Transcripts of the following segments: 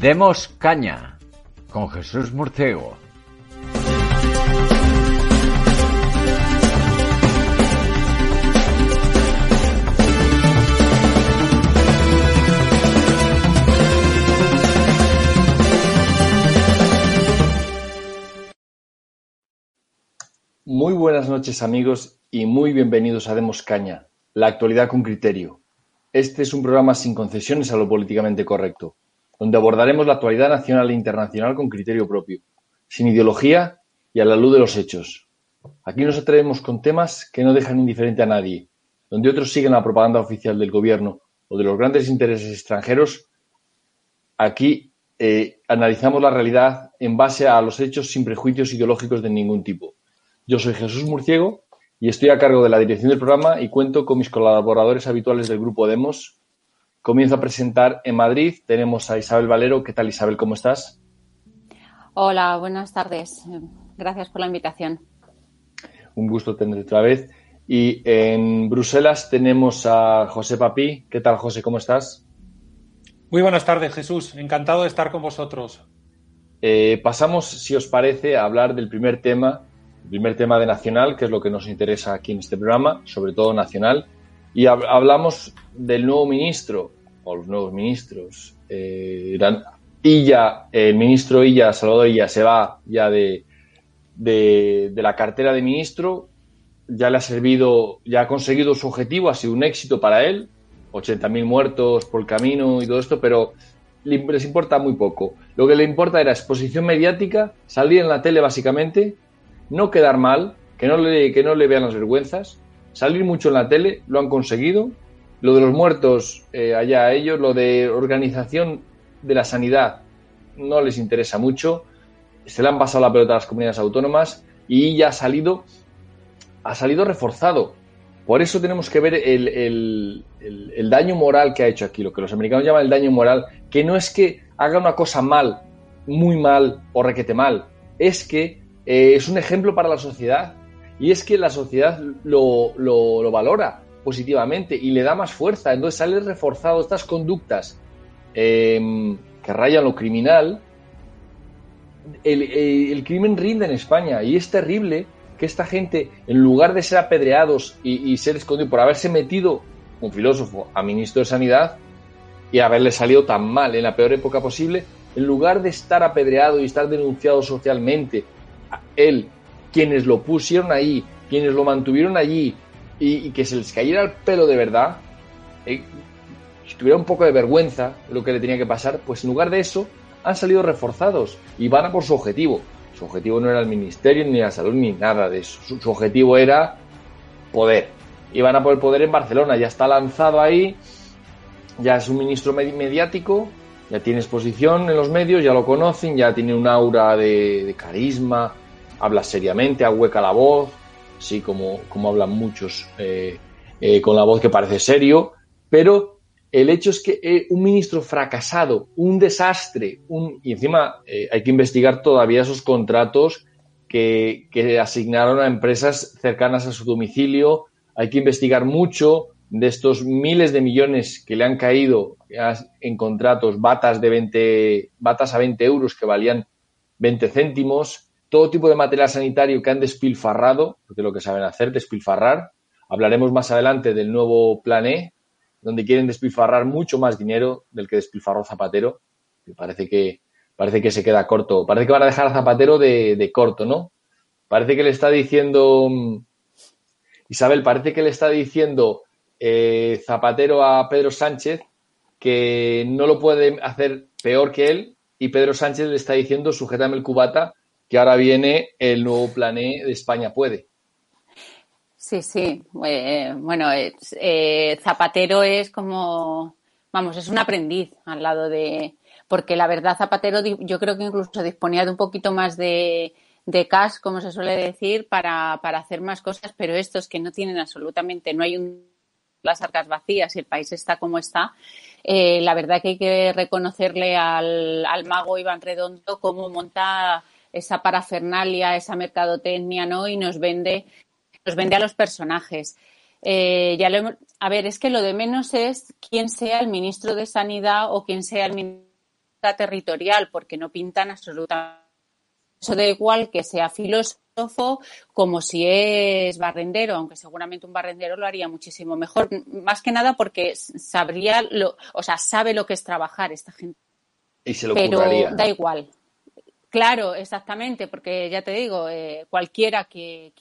Demos caña con Jesús Murciego. Muy buenas noches amigos y muy bienvenidos a Demos Caña, la actualidad con criterio. Este es un programa sin concesiones a lo políticamente correcto donde abordaremos la actualidad nacional e internacional con criterio propio, sin ideología y a la luz de los hechos. Aquí nos atrevemos con temas que no dejan indiferente a nadie, donde otros siguen la propaganda oficial del gobierno o de los grandes intereses extranjeros. Aquí eh, analizamos la realidad en base a los hechos sin prejuicios ideológicos de ningún tipo. Yo soy Jesús Murciego y estoy a cargo de la dirección del programa y cuento con mis colaboradores habituales del grupo Demos, Comienzo a presentar en Madrid. Tenemos a Isabel Valero. ¿Qué tal, Isabel? ¿Cómo estás? Hola, buenas tardes. Gracias por la invitación. Un gusto tenerte otra vez. Y en Bruselas tenemos a José Papí. ¿Qué tal, José? ¿Cómo estás? Muy buenas tardes, Jesús. Encantado de estar con vosotros. Eh, pasamos, si os parece, a hablar del primer tema, el primer tema de Nacional, que es lo que nos interesa aquí en este programa, sobre todo Nacional. Y hablamos del nuevo ministro, o los nuevos ministros. Eh, el ministro Illa, Salvador Illa, se va ya de, de, la cartera de ministro, ya le ha servido, ya ha conseguido su objetivo, ha sido un éxito para él, 80.000 muertos por el camino y todo esto, pero les importa muy poco. Lo que le importa era exposición mediática, salir en la tele básicamente, no quedar mal, que no le, que no le vean las vergüenzas, salir mucho en la tele, lo han conseguido, lo de los muertos, eh, allá a ellos. Lo de organización de la sanidad no les interesa mucho. Se le han pasado la pelota a las comunidades autónomas y ya ha salido, ha salido reforzado. Por eso tenemos que ver el, daño moral que ha hecho aquí, lo que los americanos llaman el daño moral, que no es que haga una cosa mal, muy mal o requete mal, es que eh, es un ejemplo para la sociedad y es que la sociedad lo, lo valora positivamente y le da más fuerza. Entonces sale reforzado estas conductas em, que rayan lo criminal. El, crimen rinde en España y es terrible que esta gente, en lugar de ser apedreados y, ser escondidos por haberse metido un filósofo a ministro de Sanidad y haberle salido tan mal en la peor época posible, en lugar de estar apedreado y estar denunciado socialmente, él, quienes lo pusieron ahí, quienes lo mantuvieron allí, y, que se les cayera el pelo de verdad, eh, si tuviera un poco de vergüenza lo que le tenía que pasar, pues en lugar de eso han salido reforzados y van a por su objetivo. Su objetivo no era el ministerio, ni la salud, ni nada de eso. Su, objetivo era poder. Y van a por el poder en Barcelona. Ya está lanzado ahí, ya es un ministro mediático, ya tiene exposición en los medios, ya lo conocen, ya tiene un aura de, de carisma, habla seriamente, ahueca la voz, sí, como, como hablan muchos, eh, eh, con la voz que parece serio, pero el hecho es que eh, un ministro fracasado, un desastre, un, y encima hay que investigar todavía esos contratos que, que, asignaron a empresas cercanas a su domicilio, hay que investigar mucho de estos miles de millones que le han caído en contratos, batas, de 20, batas a 20 euros que valían 20 céntimos, todo tipo de material sanitario que han despilfarrado, porque lo que saben hacer, despilfarrar. Hablaremos más adelante del nuevo Plan E, donde quieren despilfarrar mucho más dinero del que despilfarró Zapatero. Y parece que, parece que se queda corto. Parece que van a dejar a Zapatero de, corto, ¿no? Parece que le está diciendo, Isabel, parece que le está diciendo eh, Zapatero a Pedro Sánchez que no lo puede hacer peor que él y Pedro Sánchez le está diciendo, sujétame el cubata que ahora viene el nuevo plané de España Puede. Sí, sí. Eh, bueno, eh, Zapatero es como, vamos, es un aprendiz al lado de, porque la verdad Zapatero yo creo que incluso disponía de un poquito más de, de cash, como se suele decir, para, para hacer más cosas, pero estos que no tienen absolutamente, no hay un las arcas vacías y el país está como está, eh, la verdad que hay que reconocerle al, al mago Iván Redondo cómo monta esa parafernalia, esa mercadotecnia, ¿no? Y nos vende, nos vende a los personajes. Eh, ya a ver, es que lo de menos es quién sea el ministro de Sanidad o quién sea el ministro territorial, porque no pintan absolutamente. Eso da igual que sea filósofo como si es barrendero, aunque seguramente un barrendero lo haría muchísimo mejor. Más que nada porque sabría, lo, o sea, sabe lo que es trabajar esta gente. Y se lo Pero da igual. Claro, exactamente, porque ya te digo, eh, cualquiera que,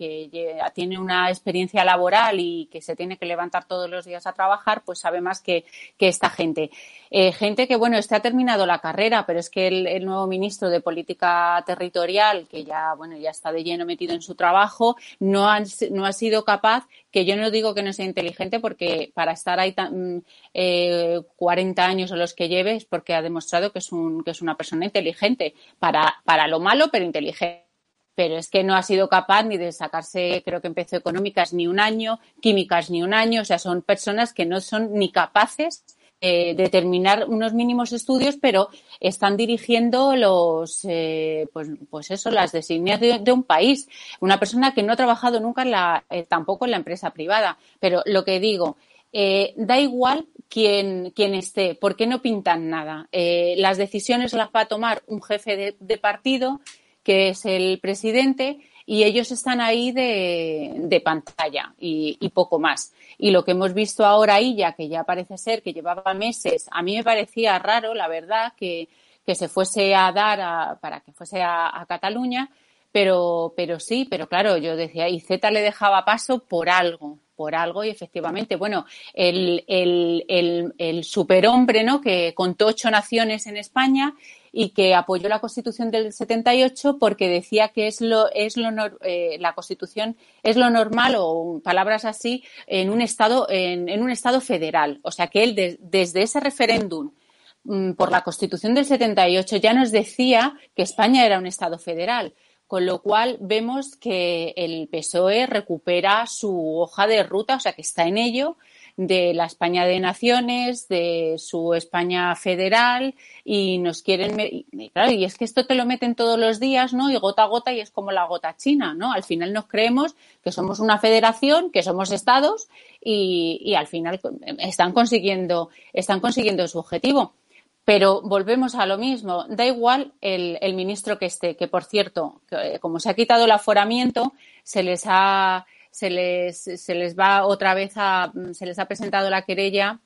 tiene una experiencia laboral y que se tiene que levantar todos los días a trabajar, pues sabe más que, esta gente. Eh, gente que, bueno, este ha terminado la carrera, pero es que el, nuevo ministro de Política Territorial, que ya, bueno, ya está de lleno metido en su trabajo, no ha, no ha sido capaz, que yo no digo que no sea inteligente, porque para estar ahí tan, eh, 40 años o los que lleve es porque ha demostrado que es, un, que es una persona inteligente. Para para lo malo, pero inteligente. Pero es que no ha sido capaz ni de sacarse, creo que empezó económicas ni un año, químicas ni un año, o sea, son personas que no son ni capaces eh, de terminar unos mínimos estudios, pero están dirigiendo los, eh, pues, pues eso, las designias de, un país. Una persona que no ha trabajado nunca en la, eh, tampoco en la empresa privada. Pero lo que digo, eh, da igual quién, quién, esté, ¿por qué no pintan nada? Eh, las decisiones las va a tomar un jefe de, partido, que es el presidente, y ellos están ahí de, pantalla y, poco más. Y lo que hemos visto ahora ahí, ya que ya parece ser que llevaba meses, a mí me parecía raro, la verdad, que, se fuese a dar para que fuese a, a Cataluña, pero, pero sí, pero claro, yo decía, y Z le dejaba paso por algo, por algo y efectivamente, bueno, el, el, el, superhombre, ¿no? Que contó ocho naciones en España y que apoyó la Constitución del 78 porque decía que es lo es lo eh, la Constitución es lo normal o palabras así en un estado en, en un estado federal, o sea que él desde ese referéndum mm, por la Constitución del 78 ya nos decía que España era un estado federal. Con lo cual vemos que el PSOE recupera su hoja de ruta, o sea que está en ello, de la España de naciones, de su España federal y nos quieren y, claro, y es que esto te lo meten todos los días, ¿no? Y gota a gota y es como la gota china, ¿no? Al final nos creemos que somos una federación, que somos estados y, y al final están consiguiendo están consiguiendo su objetivo. Pero volvemos a lo mismo, da igual el, ministro que esté, que por cierto, eh, como se ha quitado el aforamiento, se les ha, se les, se les va otra vez a, se les ha presentado la querella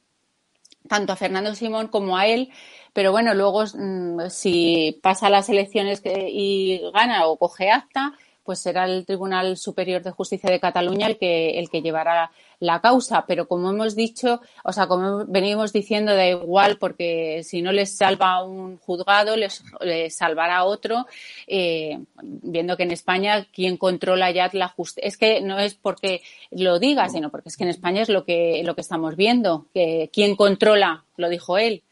tanto a Fernando Simón como a él, pero bueno, luego mm, si pasa las elecciones y gana o coge acta, pues será el Tribunal Superior de Justicia de Cataluña el que, el que llevará la causa. Pero como hemos dicho, o sea, como venimos diciendo, da igual, porque si no les salva un juzgado, les, salvará otro, eh, viendo que en España quien controla ya la justicia. Es que no es porque lo diga, sino porque es que en España es lo que, lo que estamos viendo, que quien controla, lo dijo él,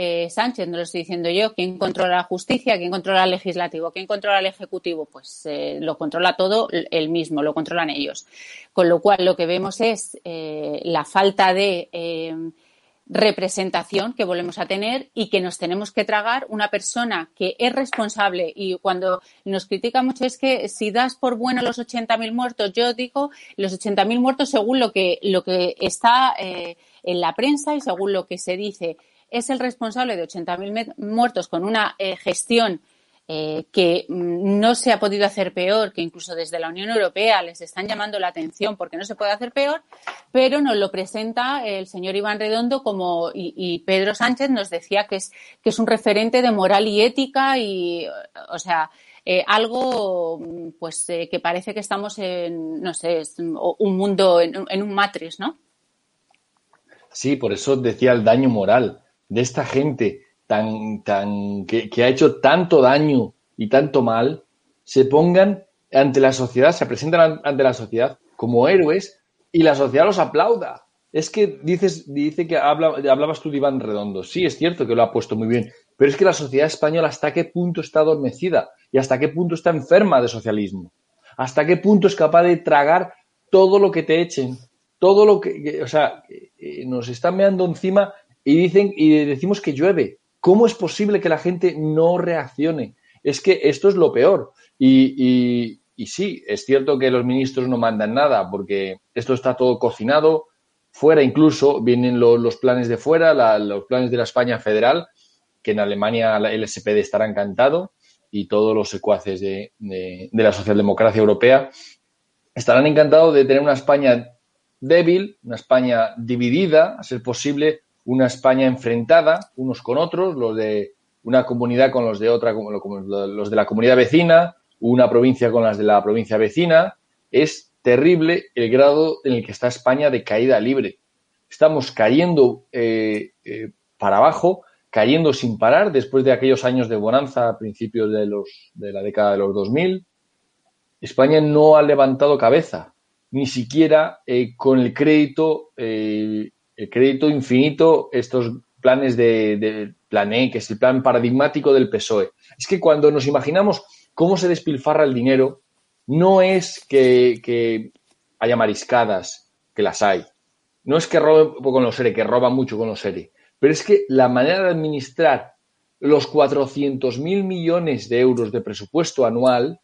eh, Sánchez, no lo estoy diciendo yo, quién controla la justicia, quién controla el legislativo, quién controla el ejecutivo, pues eh, lo controla todo él mismo, lo controlan ellos. Con lo cual, lo que vemos es eh, la falta de representación que volvemos a tener y que nos tenemos que tragar. Una persona que es responsable y cuando nos critica mucho es que si das por bueno los 80.000 muertos, yo digo los 80.000 muertos según lo que, lo que está en la prensa y según lo que se dice es el responsable de 80.000 muertos con una eh, gestión eh, que mm, no se ha podido hacer peor, que incluso desde la Unión Europea les están llamando la atención porque no se puede hacer peor, pero nos lo presenta el señor Iván Redondo como, y, Pedro Sánchez nos decía que es, que es un referente de moral y ética y, o sea, eh, algo pues que parece que estamos en, no sé, un mundo, en, en un matriz, ¿no? Sí, por eso decía el daño moral de esta gente tan, tan, que, ha hecho tanto daño y tanto mal, se pongan ante la sociedad, se presentan ante la sociedad como héroes y la sociedad los aplauda. Es que dices, dice que hablabas tú de Iván Redondo. Sí, es cierto que lo ha puesto muy bien, pero es que la sociedad española hasta qué punto está adormecida y hasta qué punto está enferma de socialismo. Hasta qué punto es capaz de tragar todo lo que te echen, todo lo que, o sea, nos están meando encima y dicen y decimos que llueve. ¿Cómo es posible que la gente no reaccione? Es que esto es lo peor. Y, sí, es cierto que los ministros no mandan nada porque esto está todo cocinado. Fuera incluso vienen los planes de fuera, los planes de la España federal, que en Alemania el SPD estará encantado y todos los secuaces de la socialdemocracia europea estarán encantados de tener una España débil, una España dividida, a ser posible, una España enfrentada unos con otros, los de una comunidad con los de otra, los de la comunidad vecina, una provincia con las de la provincia vecina. Es terrible el grado en el que está España de caída libre. Estamos cayendo eh, eh, para abajo, cayendo sin parar después de aquellos años de bonanza a principios de, los, de la década de los 2000. España no ha levantado cabeza ni siquiera eh, con el crédito, el crédito infinito, estos planes de, plan E, que es el plan paradigmático del PSOE. Es que cuando nos imaginamos cómo se despilfarra el dinero, no es que, que haya mariscadas, que las hay. No es que roben con los SERE, que roban mucho con los SERE. Pero es que la manera de administrar los 400.000 millones de euros de presupuesto anual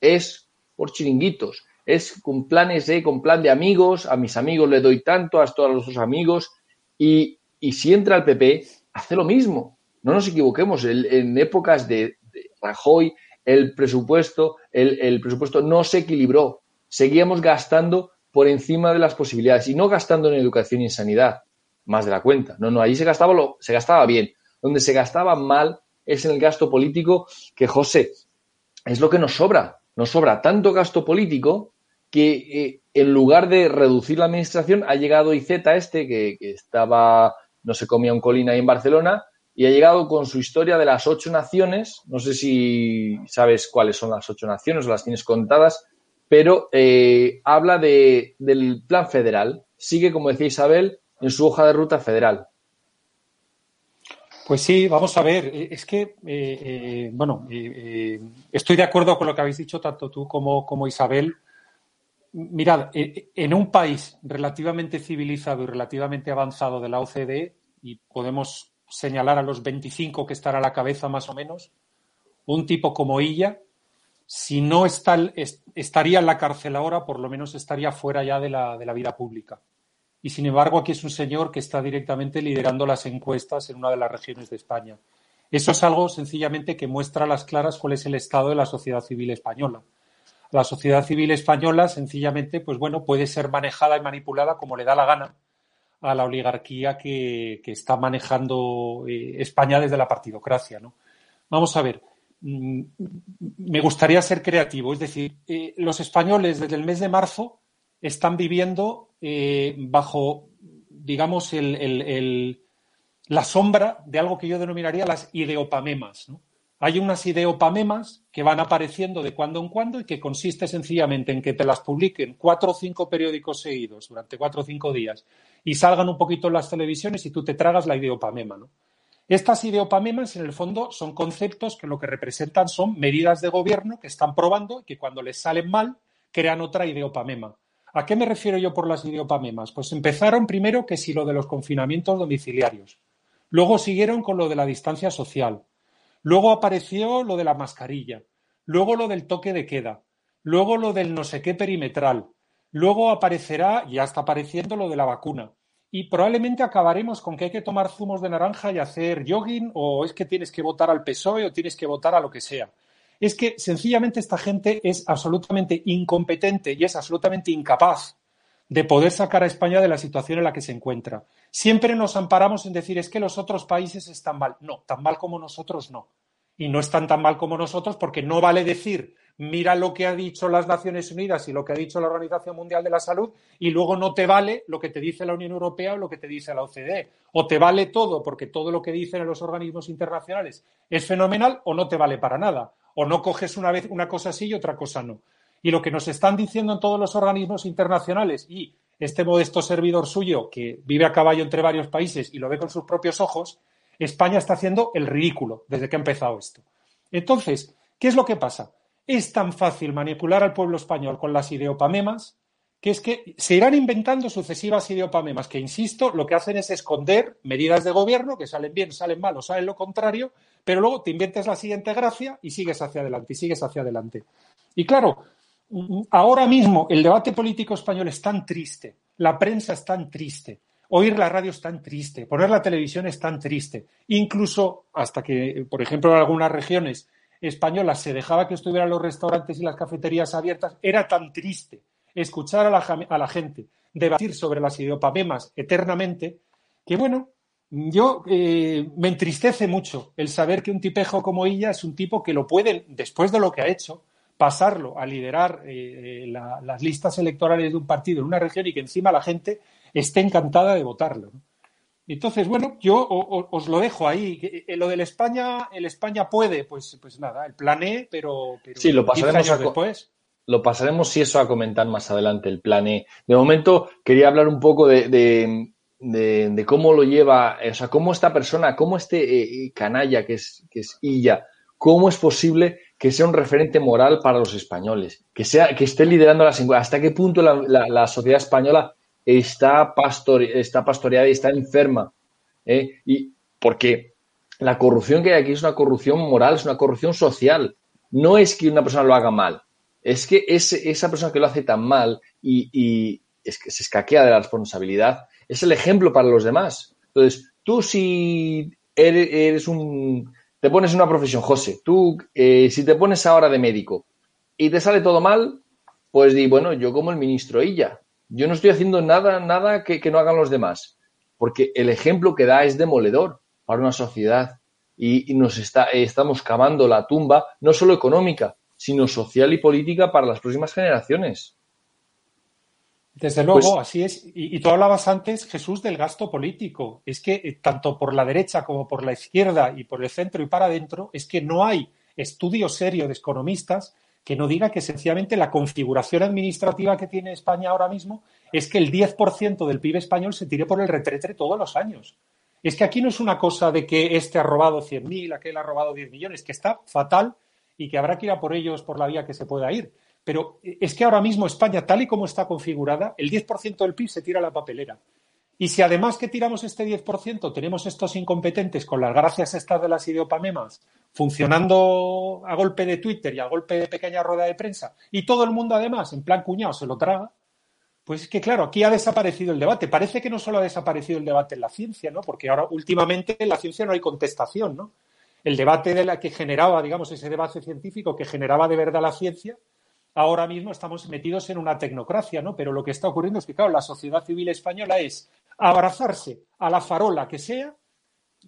es por chiringuitos es con planes de, con plan de amigos, a mis amigos le doy tanto, a todos los amigos, y, si entra el PP, hace lo mismo. No nos equivoquemos, en épocas de, Rajoy, el presupuesto, el, presupuesto no se equilibró. Seguíamos gastando por encima de las posibilidades y no gastando en educación y en sanidad, más de la cuenta. No, no, ahí se gastaba, lo, se gastaba bien. Donde se gastaba mal es en el gasto político que, José, es lo que nos sobra. Nos sobra tanto gasto político que eh, en lugar de reducir la administración ha llegado IZ este, que, estaba, no se comía un colina ahí en Barcelona, y ha llegado con su historia de las ocho naciones. No sé si sabes cuáles son las ocho naciones o las tienes contadas, pero eh, habla de, del plan federal. Sigue, como decía Isabel, en su hoja de ruta federal. Pues sí, vamos a ver. Eh, es que, bueno, estoy de acuerdo con lo que habéis dicho tanto tú como, como Isabel mirad, eh, en un país relativamente civilizado y relativamente avanzado de la OCDE, y podemos señalar a los 25 que están a la cabeza más o menos, un tipo como ella, si no está, estaría en la cárcel ahora, por lo menos estaría fuera ya de la, de la vida pública. Y sin embargo, aquí es un señor que está directamente liderando las encuestas en una de las regiones de España. Eso es algo sencillamente que muestra a las claras cuál es el estado de la sociedad civil española la sociedad civil española sencillamente, pues bueno, puede ser manejada y manipulada como le da la gana a la oligarquía que, está manejando eh, España desde la partidocracia, ¿no? Vamos a ver, mm, me gustaría ser creativo, es decir, eh, los españoles desde el mes de marzo están viviendo eh, bajo, digamos, la sombra de algo que yo denominaría las ideopamemas, ¿no? Hay unas ideopamemas que van apareciendo de cuando en cuando y que consiste sencillamente en que te las publiquen cuatro o cinco periódicos seguidos durante cuatro o cinco días y salgan un poquito en las televisiones y tú te tragas la ideopamema. ¿no? Estas ideopamemas, en el fondo, son conceptos que lo que representan son medidas de gobierno que están probando y que cuando les salen mal crean otra ideopamema. ¿A qué me refiero yo por las ideopamemas? Pues empezaron primero que si lo de los confinamientos domiciliarios. Luego siguieron con lo de la distancia social. Luego apareció lo de la mascarilla, luego lo del toque de queda, luego lo del no sé qué perimetral, luego aparecerá, ya está apareciendo lo de la vacuna. Y probablemente acabaremos con que hay que tomar zumos de naranja y hacer jogging, o es que tienes que votar al PSOE o tienes que votar a lo que sea. Es que sencillamente esta gente es absolutamente incompetente y es absolutamente incapaz de poder sacar a España de la situación en la que se encuentra. Siempre nos amparamos en decir es que los otros países están mal. No, tan mal como nosotros no. Y no están tan mal como nosotros porque no vale decir mira lo que ha dicho las Naciones Unidas y lo que ha dicho la Organización Mundial de la Salud y luego no te vale lo que te dice la Unión Europea o lo que te dice la OCDE. O te vale todo porque todo lo que dicen los organismos internacionales es fenomenal o no te vale para nada O no coges una vez una cosa así y otra cosa no. Y lo que nos están diciendo en todos los organismos internacionales y este modesto servidor suyo que vive a caballo entre varios países y lo ve con sus propios ojos, España está haciendo el ridículo desde que ha empezado esto. Entonces, ¿qué es lo que pasa? Es tan fácil manipular al pueblo español con las ideopamemas que es que se irán inventando sucesivas ideopamemas que, insisto, lo que hacen es esconder medidas de gobierno que salen bien, salen mal o salen lo contrario, pero luego te inventes la siguiente gracia y sigues hacia adelante y sigues hacia adelante. Y claro, ahora mismo el debate político español es tan triste, la prensa es tan triste, oír la radio es tan triste, poner la televisión es tan triste, incluso hasta que, por ejemplo, en algunas regiones españolas se dejaba que estuvieran los restaurantes y las cafeterías abiertas, era tan triste escuchar a la, gente debatir sobre las idiopamemas eternamente, que bueno, yo eh, me entristece mucho el saber que un tipejo como ella es un tipo que lo puede, después de lo que ha hecho, pasarlo a liderar eh, las listas electorales de un partido en una región y que encima la gente esté encantada de votarlo. Entonces, bueno, yo os lo dejo ahí. Eh, lo del España, el España puede, pues, pues nada, el plané, pero, pero sí, lo pasaremos después lo pasaremos si eso a comentar más adelante, el plan E. De momento quería hablar un poco de, cómo lo lleva, o sea, cómo esta persona, cómo este eh, canalla que es, que es Illa, cómo es posible que sea un referente moral para los españoles, que, sea, que esté liderando las hasta qué punto la, sociedad española está, está pastoreada y está enferma. ¿eh? Y porque la corrupción que hay aquí es una corrupción moral, es una corrupción social. No es que una persona lo haga mal, es que esa persona que lo hace tan mal y, es que se escaquea de la responsabilidad, es el ejemplo para los demás. Entonces, tú si eres, un... te pones una profesión, José, tú eh, si te pones ahora de médico y te sale todo mal, pues di, bueno, yo como el ministro ella, yo no estoy haciendo nada, nada que, no hagan los demás, porque el ejemplo que da es demoledor para una sociedad y, nos está, estamos cavando la tumba, no solo económica, sino social y política para las próximas generaciones. Desde luego, pues así es. Y, tú hablabas antes, Jesús, del gasto político. Es que eh, tanto por la derecha como por la izquierda y por el centro y para adentro, es que no hay estudio serio de economistas que no diga que sencillamente la configuración administrativa que tiene España ahora mismo es que el 10% del PIB español se tire por el retrete todos los años. Es que aquí no es una cosa de que este ha robado 100.000, aquel ha robado 10 millones, que está fatal y que habrá que ir a por ellos por la vía que se pueda ir. Pero es que ahora mismo España, tal y como está configurada, el 10% del PIB se tira a la papelera. Y si además que tiramos este 10%, tenemos estos incompetentes con las gracias estas de las ideopamemas funcionando a golpe de Twitter y a golpe de pequeña rueda de prensa, y todo el mundo además, en plan cuñado, se lo traga, pues es que claro, aquí ha desaparecido el debate. Parece que no solo ha desaparecido el debate en la ciencia, ¿no? Porque ahora últimamente en la ciencia no hay contestación, ¿no? el debate de la que generaba, digamos, ese debate científico que generaba de verdad la ciencia, ahora mismo estamos metidos en una tecnocracia, ¿no? Pero lo que está ocurriendo es que, claro, la sociedad civil española es abrazarse a la farola que sea,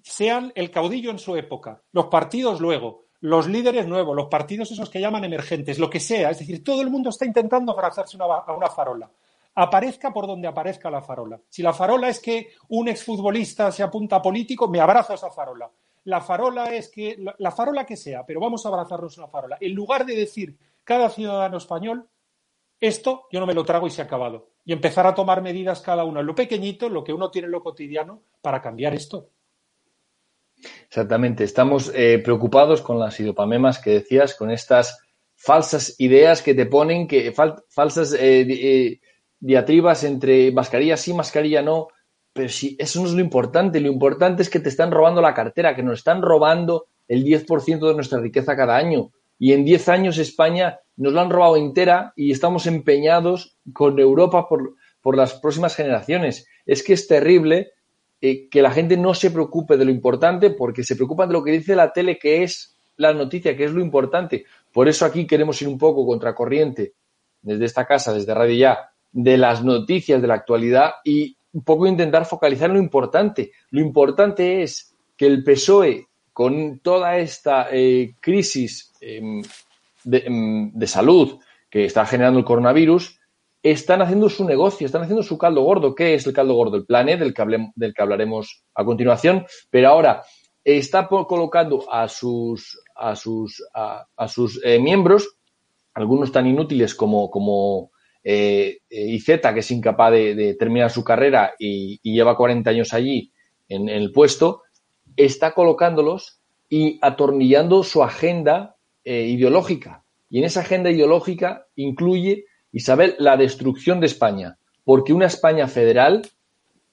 sean el caudillo en su época, los partidos luego, los líderes nuevos, los partidos esos que llaman emergentes, lo que sea. Es decir, todo el mundo está intentando abrazarse a una farola. Aparezca por donde aparezca la farola. Si la farola es que un exfutbolista se apunta a político, me abrazo a esa farola la farola es que, la, farola que sea, pero vamos a abrazarnos una farola. En lugar de decir cada ciudadano español, esto yo no me lo trago y se ha acabado. Y empezar a tomar medidas cada uno en lo pequeñito, lo que uno tiene en lo cotidiano, para cambiar esto. Exactamente. Estamos eh, preocupados con las idopamemas que decías, con estas falsas ideas que te ponen, que falsas eh, eh, diatribas entre mascarilla sí, mascarilla no, pero si eso no es lo importante, lo importante es que te están robando la cartera, que nos están robando el 10% de nuestra riqueza cada año. Y en 10 años España nos la han robado entera y estamos empeñados con Europa por, por las próximas generaciones. Es que es terrible eh, que la gente no se preocupe de lo importante porque se preocupan de lo que dice la tele, que es la noticia, que es lo importante. Por eso aquí queremos ir un poco contracorriente desde esta casa, desde Radio Ya, de las noticias de la actualidad y un poco intentar focalizar lo importante. Lo importante es que el PSOE, con toda esta eh, crisis em, em, de, salud que está generando el coronavirus, están haciendo su negocio, están haciendo su caldo gordo. ¿Qué es el caldo gordo? El plan e, del que, del que hablaremos a continuación. Pero ahora está colocando a sus, a sus, a, sus eh, miembros, algunos tan inútiles como, como eh, que es incapaz de, terminar su carrera y, lleva 40 años allí en, el puesto, está colocándolos y atornillando su agenda ideológica. Y en esa agenda ideológica incluye, Isabel, la destrucción de España, porque una España federal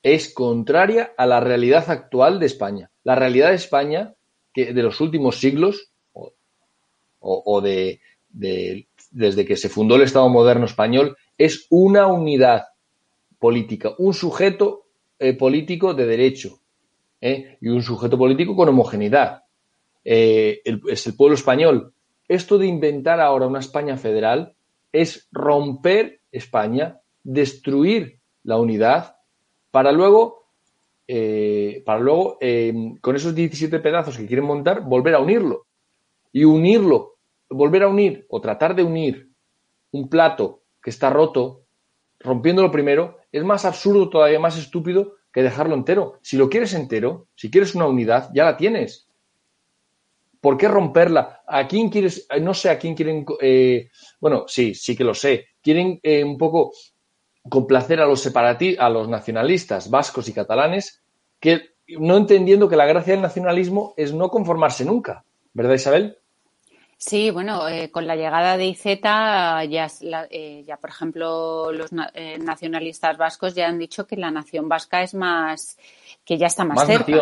es contraria a la realidad actual de España. La realidad de España, que de los últimos siglos, o, de, desde que se fundó el Estado moderno español, es una unidad política, un sujeto eh, político de derecho ¿eh? y un sujeto político con homogeneidad. Eh, es el pueblo español. Esto de inventar ahora una España federal es romper España, destruir la unidad para luego, eh, para luego eh, con esos 17 pedazos que quieren montar, volver a unirlo. Y unirlo, volver a unir o tratar de unir un plato que está roto, rompiéndolo primero, es más absurdo, todavía más estúpido que dejarlo entero. Si lo quieres entero, si quieres una unidad, ya la tienes. ¿Por qué romperla? ¿A quién quieres? No sé a quién quieren. Eh, bueno, sí, sí que lo sé. Quieren un poco complacer a los separatistas, a los nacionalistas vascos y catalanes, que no entendiendo que la gracia del nacionalismo es no conformarse nunca, ¿verdad Isabel? Sí, bueno, eh, con la llegada de IZ ya, eh, ya por ejemplo, los eh, nacionalistas vascos ya han dicho que la nación vasca es más, que ya está más, cerca.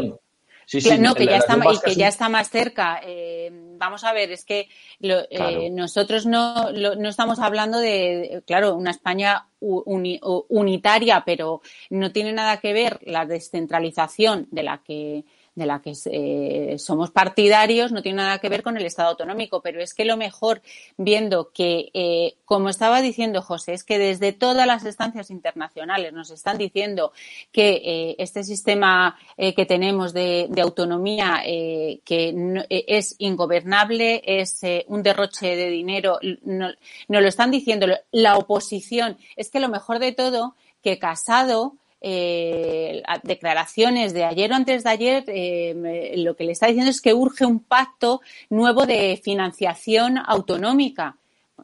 Sí, sí, no, que ya está, y que ya está más cerca. Eh, vamos a ver, es que eh, nosotros no, no estamos hablando de, claro, una España unitaria, pero no tiene nada que ver la descentralización de la que de la que eh, somos partidarios no tiene nada que ver con el Estado autonómico, pero es que lo mejor, viendo que, eh, como estaba diciendo José, es que desde todas las estancias internacionales nos están diciendo que eh, este sistema que tenemos de, autonomía que es ingobernable, es un derroche de dinero, no, nos lo están diciendo la oposición. Es que lo mejor de todo que Casado eh, declaraciones de ayer o antes de ayer, eh, lo que le está diciendo es que urge un pacto nuevo de financiación autonómica.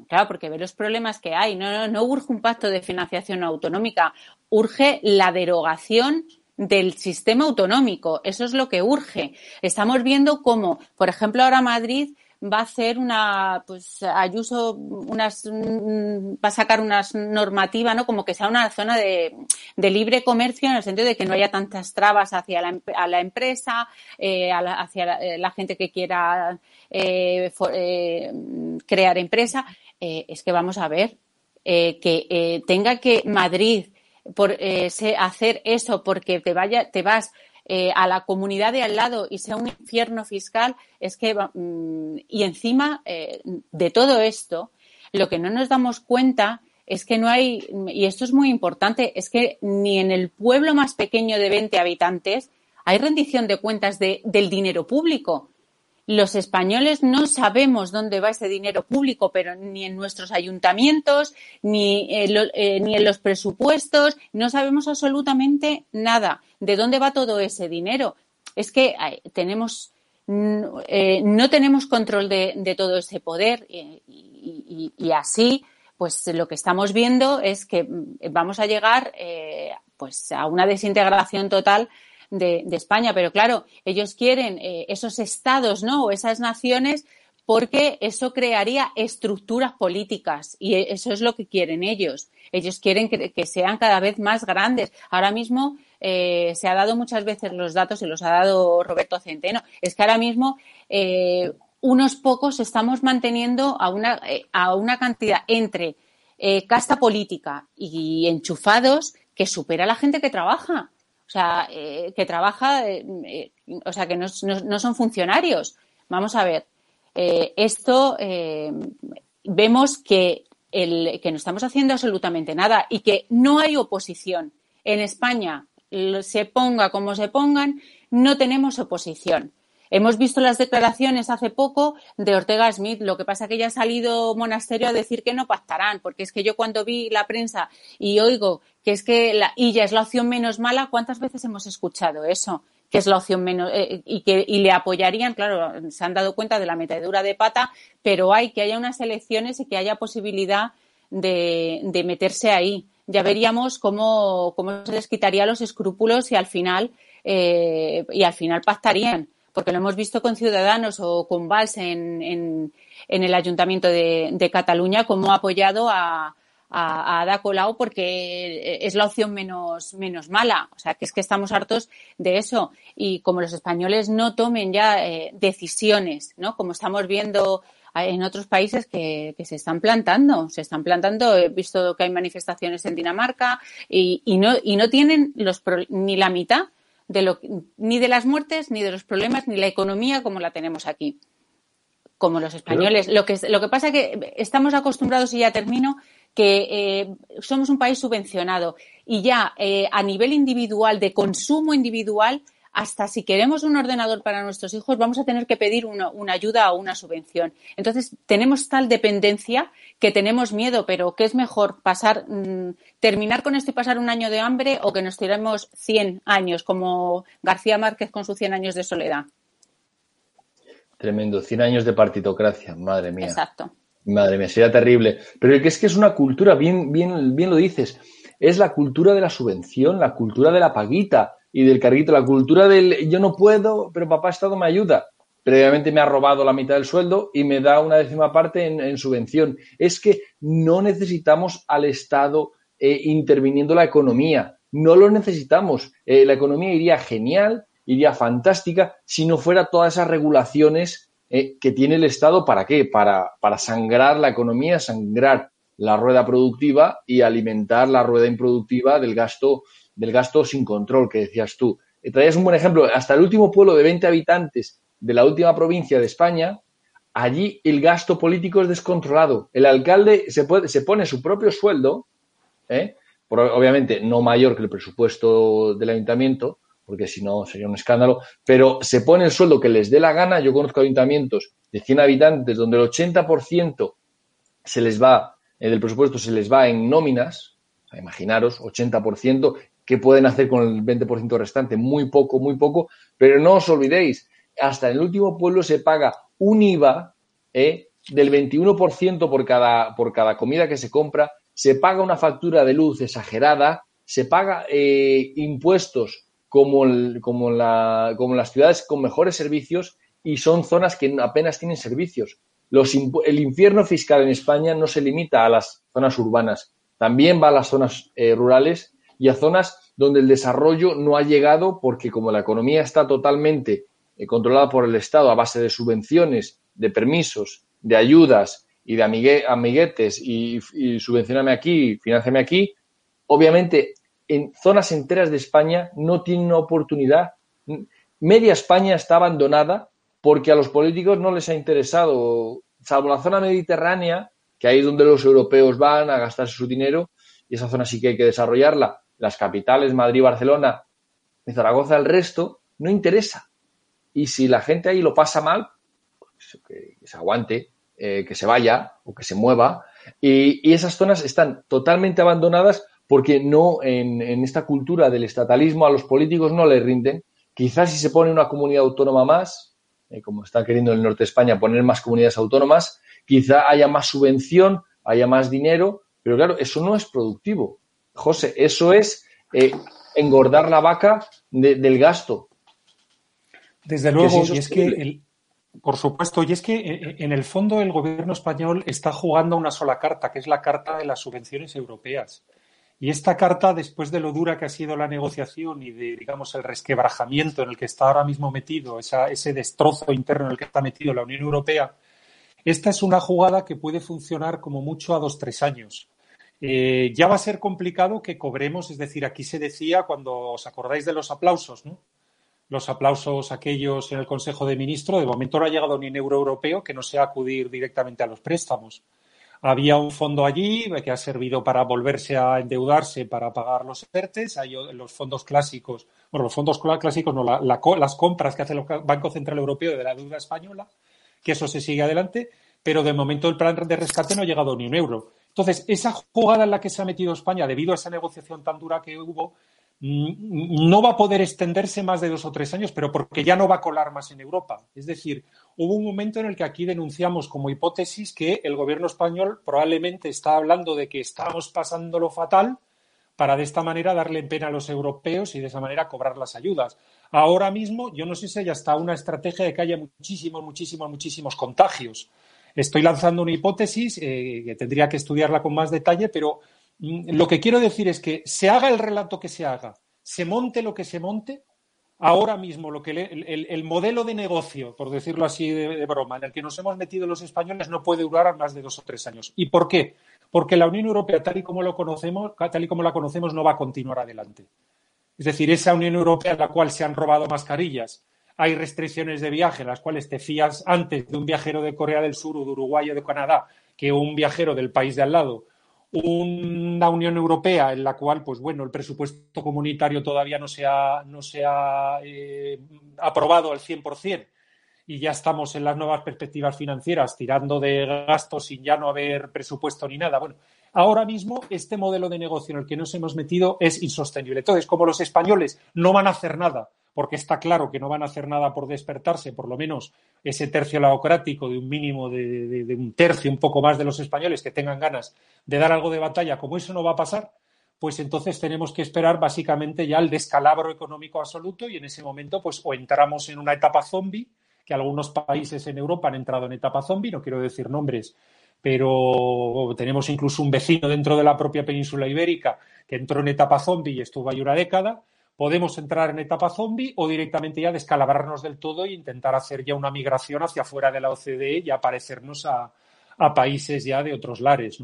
claro, porque ve los problemas que hay. No, no, no urge un pacto de financiación autonómica, urge la derogación del sistema autonómico. Eso es lo que urge. Estamos viendo cómo, por ejemplo, ahora Madrid va a hacer una, pues Ayuso unas, mm, va a sacar unas normativa, ¿no? Como que sea una zona de, de libre comercio en el sentido de que no haya tantas trabas hacia la, empresa, eh, hacia la, la, gente que quiera eh, eh, crear empresa. Eh, es que vamos a ver que eh, tenga que Madrid por hacer eso porque te vaya, te vas eh, a la comunidad de al lado y sea un infierno fiscal, es que, mm, y encima eh, de todo esto, lo que no nos damos cuenta es que no hay, y esto es muy importante, es que ni en el pueblo más pequeño de 20 habitantes hay rendición de cuentas de, del dinero público los españoles no sabemos dónde va ese dinero público, pero ni en nuestros ayuntamientos, ni, eh, ni en los presupuestos, no sabemos absolutamente nada de dónde va todo ese dinero. Es que tenemos, eh, no tenemos control de, todo ese poder y, así, pues lo que estamos viendo es que vamos a llegar eh, pues a una desintegración total de, España. Pero claro, ellos quieren eh, esos estados, ¿no? O esas naciones porque eso crearía estructuras políticas y eso es lo que quieren ellos. Ellos quieren que, sean cada vez más grandes. Ahora mismo eh, se ha dado muchas veces los datos y los ha dado Roberto Centeno. Es que ahora mismo eh, unos pocos estamos manteniendo a una, a una cantidad entre casta política y enchufados que supera a la gente que trabaja. O sea, eh, que trabaja, eh, eh, o sea, que no, son funcionarios. Vamos a ver, esto vemos que, el, que no estamos haciendo absolutamente nada y que no hay oposición. En España, se ponga como se pongan, no tenemos oposición. Hemos visto las declaraciones hace poco de Ortega Smith. Lo que pasa que ya ha salido Monasterio a decir que no pactarán, porque es que yo cuando vi la prensa y oigo que es que la ya es la opción menos mala, ¿cuántas veces hemos escuchado eso? que es la opción menos eh, y que y le apoyarían, claro, se han dado cuenta de la metadura de pata, pero hay que haya unas elecciones y que haya posibilidad de, de meterse ahí. Ya veríamos cómo, cómo se les quitaría los escrúpulos y al final eh, y al final pactarían, porque lo hemos visto con Ciudadanos o con Valls en, en, en el Ayuntamiento de, Cataluña, cómo ha apoyado a, a, Ada Colau porque es la opción menos, menos mala. O sea, que es que estamos hartos de eso. Y como los españoles no tomen ya eh, decisiones, ¿no? Como estamos viendo en otros países que, que, se están plantando, se están plantando. He visto que hay manifestaciones en Dinamarca y, y no, y no tienen los ni la mitad de lo, ni de las muertes, ni de los problemas, ni la economía como la tenemos aquí como los españoles. Lo que, lo que pasa es que estamos acostumbrados, y ya termino, que eh, somos un país subvencionado y ya eh, a nivel individual, de consumo individual, hasta si queremos un ordenador para nuestros hijos, vamos a tener que pedir una, una, ayuda o una subvención. Entonces, tenemos tal dependencia que tenemos miedo, pero ¿qué es mejor? pasar mmm, terminar con esto y pasar un año de hambre o que nos tiremos 100 años, como García Márquez con sus 100 años de soledad? Tremendo, 100 años de partitocracia, madre mía. Exacto. Madre mía, sería terrible. Pero es que es una cultura, bien, bien, bien lo dices, es la cultura de la subvención, la cultura de la paguita y del carguito, la cultura del yo no puedo, pero papá Estado me ayuda. Previamente me ha robado la mitad del sueldo y me da una décima parte en, en subvención. Es que no necesitamos al Estado eh, interviniendo la economía. No lo necesitamos. Eh, la economía iría genial, iría fantástica si no fuera todas esas regulaciones eh, que tiene el Estado, ¿para qué? Para, para sangrar la economía, sangrar la rueda productiva y alimentar la rueda improductiva del gasto, del gasto sin control que decías tú. Eh, traías un buen ejemplo. Hasta el último pueblo de 20 habitantes de la última provincia de España, allí el gasto político es descontrolado. El alcalde se, puede, se pone su propio sueldo, ¿eh? Por, obviamente no mayor que el presupuesto del ayuntamiento, porque si no sería un escándalo, pero se pone el sueldo que les dé la gana. Yo conozco ayuntamientos de 100 habitantes donde el 80% se les va, eh, del presupuesto se les va en nóminas, o sea, imaginaros, 80%, ¿qué pueden hacer con el 20% restante? Muy poco, muy poco, pero no os olvidéis, hasta en el último pueblo se paga un IVA eh, del 21% por cada, por cada comida que se compra, se paga una factura de luz exagerada, se paga eh, impuestos como, el, como, la, como las ciudades con mejores servicios y son zonas que apenas tienen servicios. El infierno fiscal en España no se limita a las zonas urbanas, también va a las zonas eh, rurales y a zonas donde el desarrollo no ha llegado porque como la economía está totalmente eh, controlada por el Estado a base de subvenciones, de permisos, de ayudas y de amigue, amiguetes y, y subvencioname aquí, financiame aquí, obviamente en zonas enteras de España no tienen una oportunidad. Media España está abandonada porque a los políticos no les ha interesado, salvo la zona mediterránea, que ahí es donde los europeos van a gastarse su dinero, y esa zona sí que hay que desarrollarla. Las capitales, Madrid, Barcelona y Zaragoza, el resto, no interesa. Y si la gente ahí lo pasa mal, pues que, se aguante, eh, que se vaya o que se mueva. Y, y esas zonas están totalmente abandonadas porque no en, en, esta cultura del estatalismo a los políticos no les rinden. Quizás si se pone una comunidad autónoma más, eh, como está queriendo el norte de España poner más comunidades autónomas, quizá haya más subvención, haya más dinero, pero claro, eso no es productivo. José, eso es eh, engordar la vaca de, del gasto. Desde luego, es y es que el, por supuesto, y es que eh, en el fondo el gobierno español está jugando una sola carta, que es la carta de las subvenciones europeas. Y esta carta, después de lo dura que ha sido la negociación y de, digamos, el resquebrajamiento en el que está ahora mismo metido, esa, ese destrozo interno en el que está metido la Unión Europea, esta es una jugada que puede funcionar como mucho a dos, tres años. Eh, ya va a ser complicado que cobremos, es decir, aquí se decía, cuando os acordáis de los aplausos, ¿no? Los aplausos aquellos en el Consejo de Ministros, de momento no ha llegado ni un euro europeo que no sea acudir directamente a los préstamos. Había un fondo allí que ha servido para volverse a endeudarse para pagar los ERTES. Hay los fondos clásicos, bueno, los fondos clásicos no, la, la, las compras que hace el Banco Central Europeo de la deuda española, que eso se sigue adelante, pero de momento el plan de rescate no ha llegado ni un euro. Entonces, esa jugada en la que se ha metido España debido a esa negociación tan dura que hubo, mm, no va a poder extenderse más de dos o tres años, pero porque ya no va a colar más en Europa. Es decir, hubo un momento en el que aquí denunciamos como hipótesis que el gobierno español probablemente está hablando de que estamos pasando lo fatal para de esta manera darle pena a los europeos y de esa manera cobrar las ayudas. Ahora mismo, yo no sé si hay hasta una estrategia de que haya muchísimos, muchísimos, muchísimos contagios. Estoy lanzando una hipótesis eh, que tendría que estudiarla con más detalle, pero mm, lo que quiero decir es que se haga el relato que se haga, se monte lo que se monte, ahora mismo lo que el, modelo de negocio, por decirlo así de, broma, en el que nos hemos metido los españoles no puede durar más de dos o tres años. ¿Y por qué? Porque la Unión Europea, tal y como lo conocemos, tal y como la conocemos, no va a continuar adelante. Es decir, esa Unión Europea en la cual se han robado mascarillas, hay restricciones de viaje las cuales te fías antes de un viajero de Corea del Sur o de Uruguay o de Canadá que un viajero del país de al lado. Una Unión Europea en la cual, pues bueno, el presupuesto comunitario todavía no se ha, no se eh, aprobado al 100% y ya estamos en las nuevas perspectivas financieras tirando de gastos sin ya no haber presupuesto ni nada. Bueno, ahora mismo este modelo de negocio en el que nos hemos metido es insostenible. Entonces, como los españoles no van a hacer nada porque está claro que no van a hacer nada por despertarse, por lo menos ese tercio laocrático de un mínimo de, un tercio, un poco más de los españoles que tengan ganas de dar algo de batalla, como eso no va a pasar, pues entonces tenemos que esperar básicamente ya el descalabro económico absoluto y en ese momento pues o entramos en una etapa zombie, que algunos países en Europa han entrado en etapa zombie, no quiero decir nombres, pero tenemos incluso un vecino dentro de la propia península ibérica que entró en etapa zombie y estuvo ahí una década, podemos entrar en etapa zombie o directamente ya descalabrarnos del todo e intentar hacer ya una migración hacia fuera de la OCDE y aparecernos a, países ya de otros lares.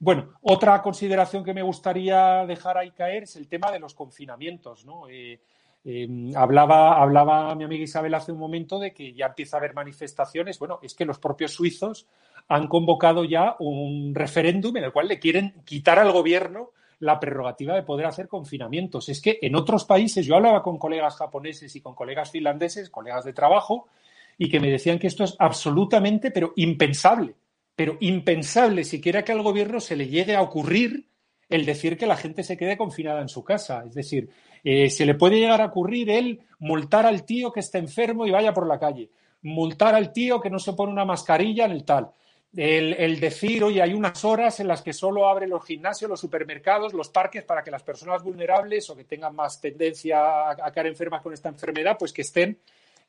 Bueno, otra consideración que me gustaría dejar ahí caer es el tema de los confinamientos. Eh, em, hablaba, hablaba mi amiga Isabel hace un momento de que ya empieza a haber manifestaciones. Bueno, es que los propios suizos han convocado ya un referéndum en el cual le quieren quitar al gobierno la prerrogativa de poder hacer confinamientos. Es que en otros países, yo hablaba con colegas japoneses y con colegas finlandeses, colegas de trabajo, y que me decían que esto es absolutamente, pero impensable, pero impensable siquiera que al gobierno se le llegue a ocurrir el decir que la gente se quede confinada en su casa. Es decir, eh, se le puede llegar a ocurrir el multar al tío que esté enfermo y vaya por la calle, multar al tío que no se pone una mascarilla en el tal, el, decir, oye, hay unas horas en las que solo abren los gimnasios, los supermercados, los parques para que las personas vulnerables o que tengan más tendencia a, caer enfermas con esta enfermedad, pues que estén,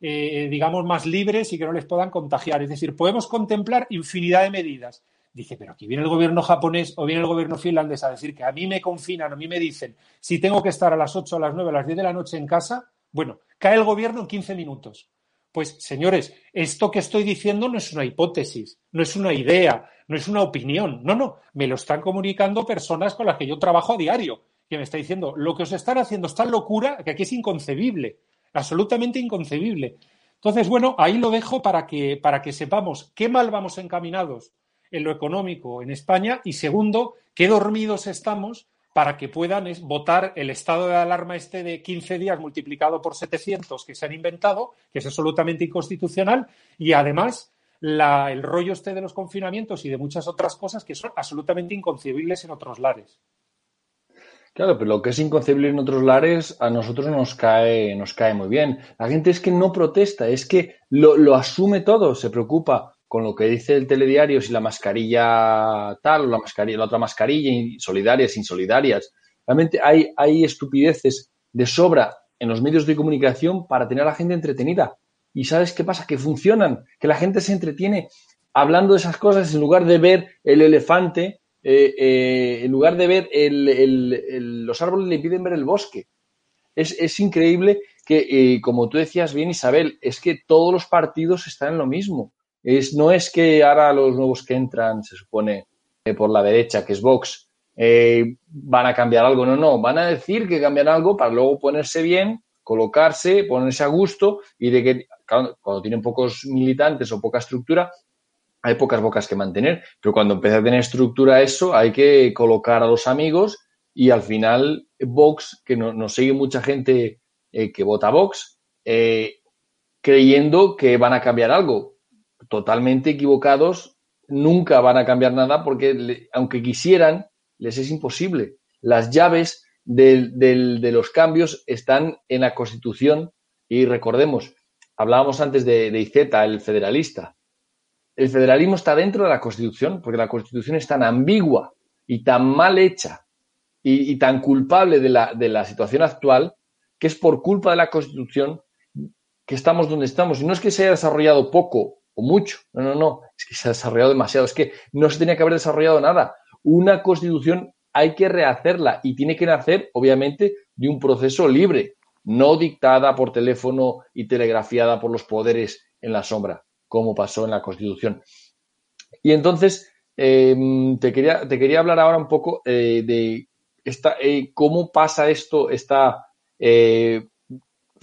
eh, digamos, más libres y que no les puedan contagiar. Es decir, podemos contemplar infinidad de medidas. Dice, pero aquí viene el gobierno japonés o viene el gobierno finlandés a decir que a mí me confinan, a mí me dicen, si tengo que estar a las 8, a las 9, a las 10 de la noche en casa, bueno, cae el gobierno en 15 minutos. Pues, señores, esto que estoy diciendo no es una hipótesis, no es una idea, no es una opinión. No, no, me lo están comunicando personas con las que yo trabajo a diario, que me está diciendo, lo que os están haciendo es tan locura que aquí es inconcebible, absolutamente inconcebible. Entonces, bueno, ahí lo dejo para que, para que sepamos qué mal vamos encaminados en lo económico en España y segundo, qué dormidos estamos para que puedan votar el estado de alarma este de 15 días multiplicado por 700 que se han inventado, que es absolutamente inconstitucional, y además el rollo este de los confinamientos y de muchas otras cosas que son absolutamente inconcebibles en otros lares. Claro, pero lo que es inconcebible en otros lares a nosotros nos cae, nos cae muy bien. La gente es que no protesta, es que lo, lo asume todo, se preocupa con lo que dice el telediario, si la mascarilla tal o la mascarilla, la otra mascarilla, solidarias, insolidarias. Realmente hay, hay estupideces de sobra en los medios de comunicación para tener a la gente entretenida. ¿Y sabes qué pasa? Que funcionan, que la gente se entretiene hablando de esas cosas en lugar de ver el elefante, eh, eh, en lugar de ver el, los árboles le impiden ver el bosque. Es, increíble que, eh, como tú decías bien, Isabel, es que todos los partidos están en lo mismo. Es, no es que ahora los nuevos que entran, se supone, eh, por la derecha, que es Vox, eh, van a cambiar algo. No, no, van a decir que cambian algo para luego ponerse bien, colocarse, ponerse a gusto y de que cuando tienen pocos militantes o poca estructura, hay pocas bocas que mantener. Pero cuando empieza a tener estructura eso, hay que colocar a los amigos y al final Vox, que nos no sigue mucha gente eh, que vota Vox, creyendo que van a cambiar algo totalmente equivocados, nunca van a cambiar nada porque aunque quisieran, les es imposible. Las llaves de los cambios están en la Constitución y recordemos, hablábamos antes de, de Iceta, el federalista. El federalismo está dentro de la Constitución porque la Constitución es tan ambigua y tan mal hecha y, tan culpable de la, de la situación actual que es por culpa de la Constitución que estamos donde estamos. Y no es que se haya desarrollado poco o mucho, no, no, no, es que se ha desarrollado demasiado, es que no se tenía que haber desarrollado nada. Una Constitución hay que rehacerla y tiene que nacer, obviamente, de un proceso libre, no dictada por teléfono y telegrafiada por los poderes en la sombra, como pasó en la Constitución. Y entonces, em, te, quería, te quería hablar ahora un poco eh, de esta, eh, cómo pasa esto, esta eh,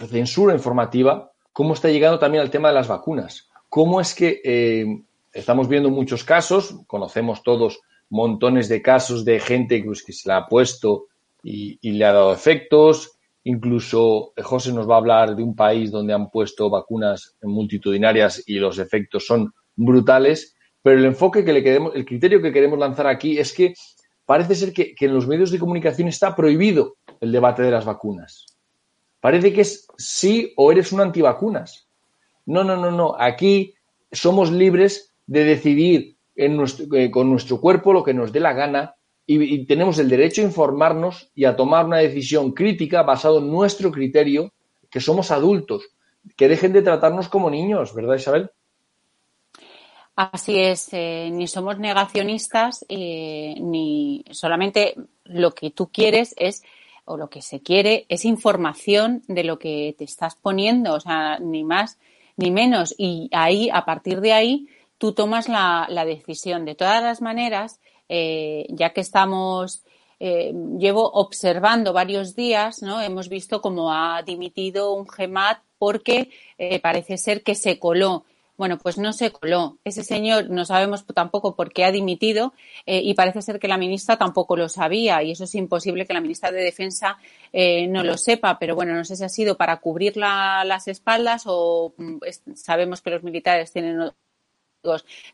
censura informativa, cómo está llegando también al tema de las vacunas. ¿Cómo es que estamos viendo muchos casos, conocemos todos montones de casos de gente pues, que se la ha puesto y, le ha dado efectos. Incluso eh, José nos va a hablar de un país donde han puesto vacunas multitudinarias y los efectos son brutales. Pero el enfoque que le queremos, el criterio que queremos lanzar aquí es que parece ser que, que en los medios de comunicación está prohibido el debate de las vacunas. Parece que es sí o eres un antivacunas. No, no, no, no. Aquí somos libres de decidir eh, con nuestro cuerpo lo que nos dé la gana y, tenemos el derecho a informarnos y a tomar una decisión crítica basado en nuestro criterio, que somos adultos, que dejen de tratarnos como niños, ¿verdad Isabel? Así es, eh, ni somos negacionistas, eh, ni solamente lo que tú quieres es, o lo que se quiere, es información de lo que te estás poniendo, o sea, ni más ni menos. Y ahí, a partir de ahí, tú tomas la, decisión. De todas las maneras, eh, ya que estamos, eh, llevo observando varios días, ¿no? Hemos visto cómo ha dimitido un GEMAT porque eh, parece ser que se coló. Bueno, pues no se coló. Ese señor no sabemos tampoco por qué ha dimitido y parece ser que la ministra tampoco lo sabía y eso es imposible que la ministra de Defensa no lo sepa. Pero bueno, no sé si ha sido para cubrir las espaldas o mm, sabemos que los militares tienen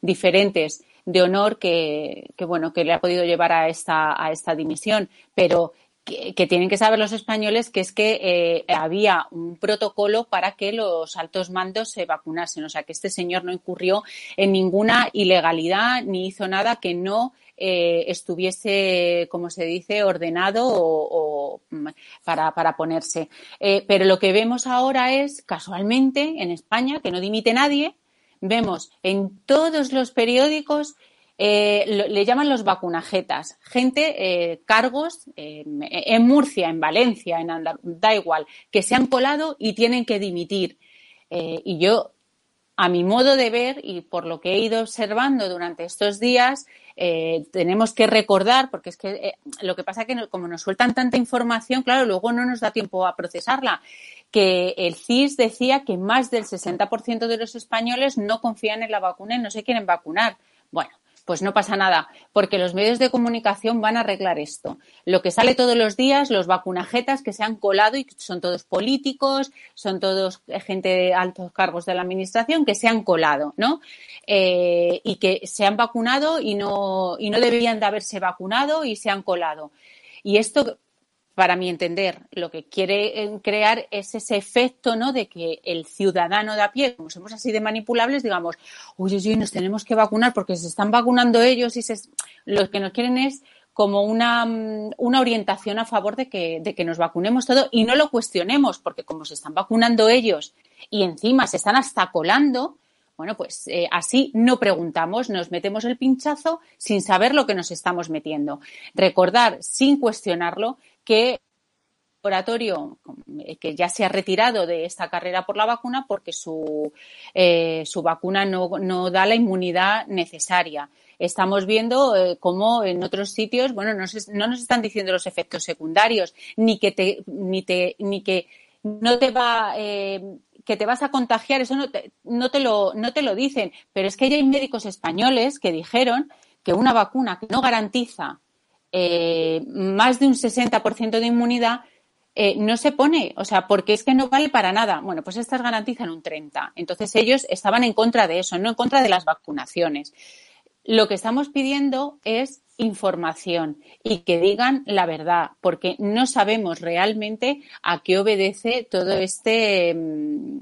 diferentes de honor que, bueno, que le ha podido llevar a esta, a esta dimisión. Pero que, tienen que saber los españoles que es que eh, había un protocolo para que los altos mandos se vacunasen. O sea, que este señor no incurrió en ninguna ilegalidad ni hizo nada que no eh, estuviese, como se dice, ordenado o, mm, para, para, ponerse. Eh, pero lo que vemos ahora es, casualmente, en España, que no dimite nadie, vemos en todos los periódicos eh, le llaman los vacunajetas, gente, eh, cargos eh, en Murcia, en Valencia, en Andalucía, da igual, que se han colado y tienen que dimitir. y yo, a mi modo de ver y por lo que he ido observando durante estos días, tenemos que recordar, porque es que lo que pasa es que como nos sueltan tanta información, claro, luego no nos da tiempo a procesarla que el CIS decía que más del 60% de los españoles no confían en la vacuna y no se quieren vacunar. Bueno, pues no pasa nada, porque los medios de comunicación van a arreglar esto. Lo que sale todos los días, los vacunajetas que se han colado y son todos políticos, son todos gente de altos cargos de la administración que se han colado, ¿no? Eh, y que se han vacunado y no, y no deberían de haberse vacunado y se han colado. Y esto para mi entender, lo que quiere eh, crear es ese efecto, ¿no? De que el ciudadano de a pie, como somos así de manipulables, digamos, uy, uy, nos tenemos que vacunar porque se están vacunando ellos y se... lo que nos quieren es como una, mm, una orientación a favor de que, de que nos vacunemos todo y no lo cuestionemos, porque como se están vacunando ellos y encima se están hasta colando, bueno, pues eh, así no preguntamos, nos metemos el pinchazo sin saber lo que nos estamos metiendo. Recordar, sin cuestionarlo, que laboratorio eh, que ya se ha retirado de esta carrera por la vacuna porque su, eh, su vacuna no, da la inmunidad necesaria. Estamos viendo cómo en otros sitios, bueno, no, no, nos están diciendo los efectos secundarios, ni que te, ni te, ni que no te va, que te vas a contagiar, eso no te, no te, lo, no te lo dicen. Pero es que hay médicos españoles que dijeron que una vacuna que no garantiza eh, más de un 60% de inmunidad eh, no se pone, o sea, porque es que no vale para nada. Bueno, pues estas garantizan un 30. Entonces ellos estaban en contra de eso, no en contra de las vacunaciones. lo que estamos pidiendo es información y que digan la verdad, porque no sabemos realmente a qué obedece todo este mm,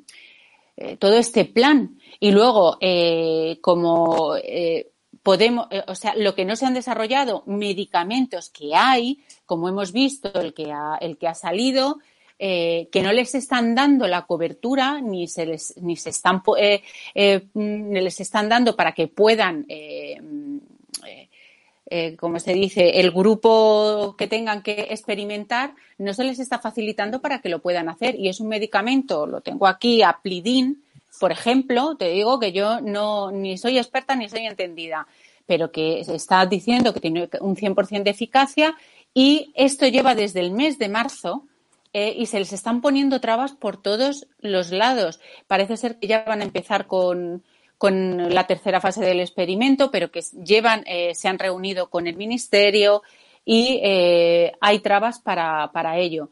eh, todo este plan. Y luego, como podemos, o sea, lo que no se han desarrollado, medicamentos que hay, como hemos visto, el que ha, el que ha salido, que no les están dando la cobertura ni se les ni se están mm, les están dando para que puedan eh, como se dice, el grupo que tengan que experimentar no se les está facilitando para que lo puedan hacer. Y es un medicamento, lo tengo aquí, Aplidin, por ejemplo, te digo que yo no ni soy experta ni soy entendida, pero que está diciendo que tiene un 100% de eficacia y esto lleva desde el mes de marzo eh, y se les están poniendo trabas por todos los lados. Parece ser que ya van a empezar con, con la tercera fase del experimento, pero que llevan, eh, se han reunido con el ministerio y eh, hay trabas para, para ello,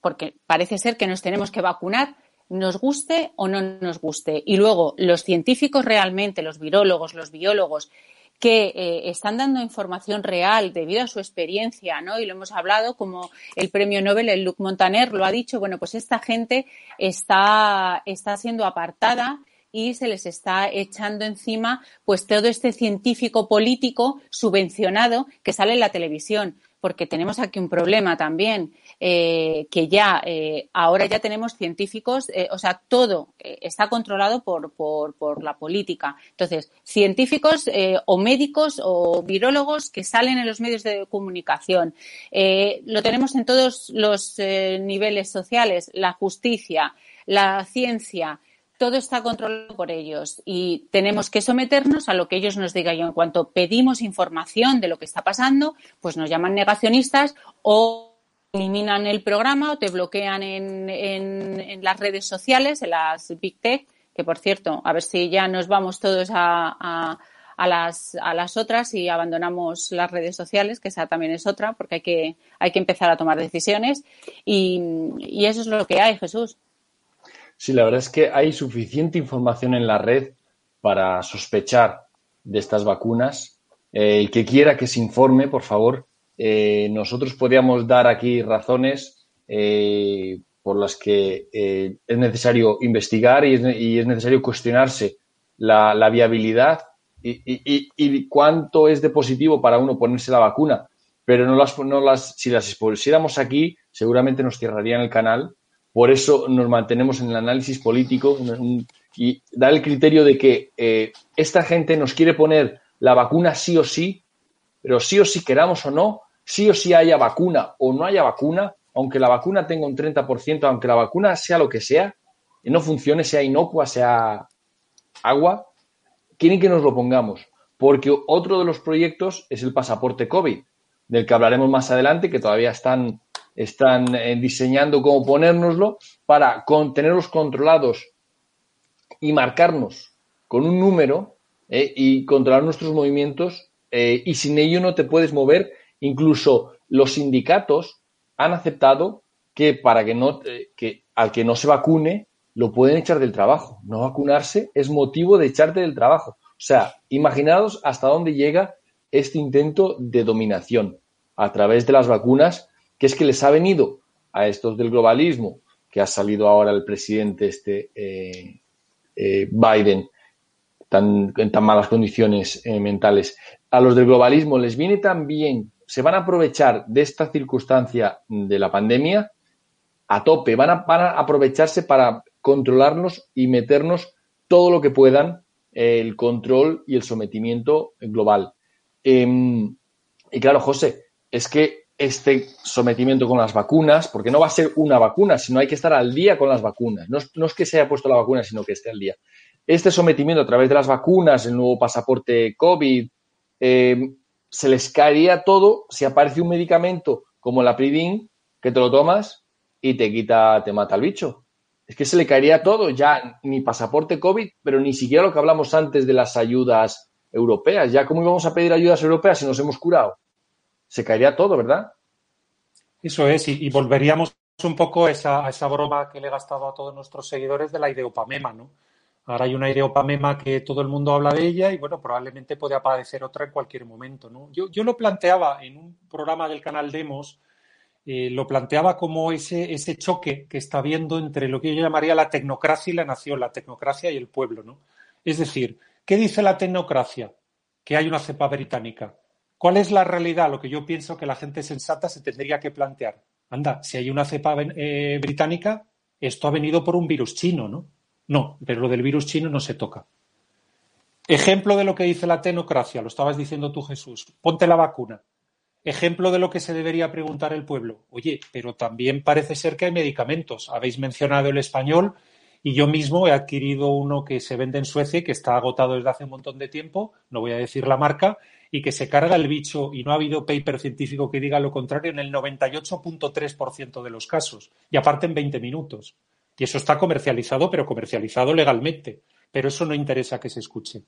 porque parece ser que nos tenemos que vacunar nos guste o no nos guste. Y luego, los científicos realmente, los virólogos, los biólogos, que eh, están dando información real debido a su experiencia, ¿no? Y lo hemos hablado, como el premio Nobel, el Luc Montaner, lo ha dicho, bueno, pues esta gente está, está siendo apartada y se les está echando encima pues todo este científico político subvencionado que sale en la televisión porque tenemos aquí un problema también, eh, que ya eh, ahora ya tenemos científicos, eh, o sea, todo está controlado por, por, por, la política. Entonces, científicos o médicos o virólogos que salen en los medios de comunicación. lo tenemos en todos los niveles sociales, la justicia, la ciencia, todo está controlado por ellos y tenemos que someternos a lo que ellos nos digan. Y en cuanto pedimos información de lo que está pasando, pues nos llaman negacionistas o eliminan el programa o te bloquean en, en, las redes sociales, en las Big Tech, que por cierto, a ver si ya nos vamos todos a, a, las, a las otras y abandonamos las redes sociales, que esa también es otra, porque hay que, hay que empezar a tomar decisiones. Y, y eso es lo que hay, Jesús. Sí, la verdad es que hay suficiente información en la red para sospechar de estas vacunas. Eh, el que quiera que se informe, por favor, eh, nosotros podríamos dar aquí razones eh, por las que es necesario investigar y es, necesario cuestionarse la, viabilidad y, cuánto es de positivo para uno ponerse la vacuna. Pero no las, no las, si las expusiéramos aquí, seguramente nos cerrarían el canal por eso nos mantenemos en el análisis político y da el criterio de que eh, esta gente nos quiere poner la vacuna sí o sí, pero sí o sí queramos o no, sí o sí haya vacuna o no haya vacuna, aunque la vacuna tenga un 30%, aunque la vacuna sea lo que sea, no funcione, sea inocua, sea agua, quieren que nos lo pongamos. Porque otro de los proyectos es el pasaporte COVID, del que hablaremos más adelante, que todavía están están eh, diseñando cómo ponérnoslo para tenerlos controlados y marcarnos con un número eh, y controlar nuestros movimientos eh, y sin ello no te puedes mover. Incluso los sindicatos han aceptado que para que no que al que no se vacune lo pueden echar del trabajo. No vacunarse es motivo de echarte del trabajo. O sea, imaginaos hasta dónde llega este intento de dominación a través de las vacunas que es que les ha venido a estos del globalismo, que ha salido ahora el presidente este eh, eh, Biden, tan, en tan malas condiciones eh, mentales, a los del globalismo les viene también, se van a aprovechar de esta circunstancia de la pandemia a tope, van a, van a aprovecharse para controlarnos y meternos todo lo que puedan el control y el sometimiento global. Em, y claro, José, es que este sometimiento con las vacunas, porque no va a ser una vacuna, sino hay que estar al día con las vacunas. No es, que se haya puesto la vacuna, sino que esté al día. Este sometimiento a través de las vacunas, el nuevo pasaporte COVID, eh, se les caería todo si aparece un medicamento como la Pridin, que te lo tomas y te quita, te mata el bicho. Es que se le caería todo, ya ni pasaporte COVID, pero ni siquiera lo que hablamos antes de las ayudas europeas. Ya, ¿cómo íbamos a pedir ayudas europeas si nos hemos curado? se caería todo, ¿verdad? Eso es, y, volveríamos un poco a esa, esa, broma que le he gastado a todos nuestros seguidores de la ideopamema, ¿no? Ahora hay una aereopamema que todo el mundo habla de ella y bueno, probablemente puede aparecer otra en cualquier momento. Yo, yo lo planteaba en un programa del canal Demos, eh, lo planteaba como ese, ese choque que está habiendo entre lo que yo llamaría la tecnocracia y la nación, la tecnocracia y el pueblo. ¿no? Es decir, ¿qué dice la tecnocracia? Que hay una cepa británica. ¿Cuál es la realidad? Lo que yo pienso que la gente sensata se tendría que plantear. Anda, si hay una cepa eh, británica, esto ha venido por un virus chino, ¿no? No, pero lo del virus chino no se toca. Ejemplo de lo que dice la tecnocracia, lo estabas diciendo tú, Jesús. Ponte la vacuna. Ejemplo de lo que se debería preguntar el pueblo. Oye, pero también parece ser que hay medicamentos. Habéis mencionado el español y yo mismo he adquirido uno que se vende en Suecia que está agotado desde hace un montón de tiempo, no voy a decir la marca, y que se carga el bicho y no ha habido paper científico que diga lo contrario en el 98.3% de los casos. Y aparte en 20 minutos. Y eso está comercializado, pero comercializado legalmente. Pero eso no interesa que se escuche.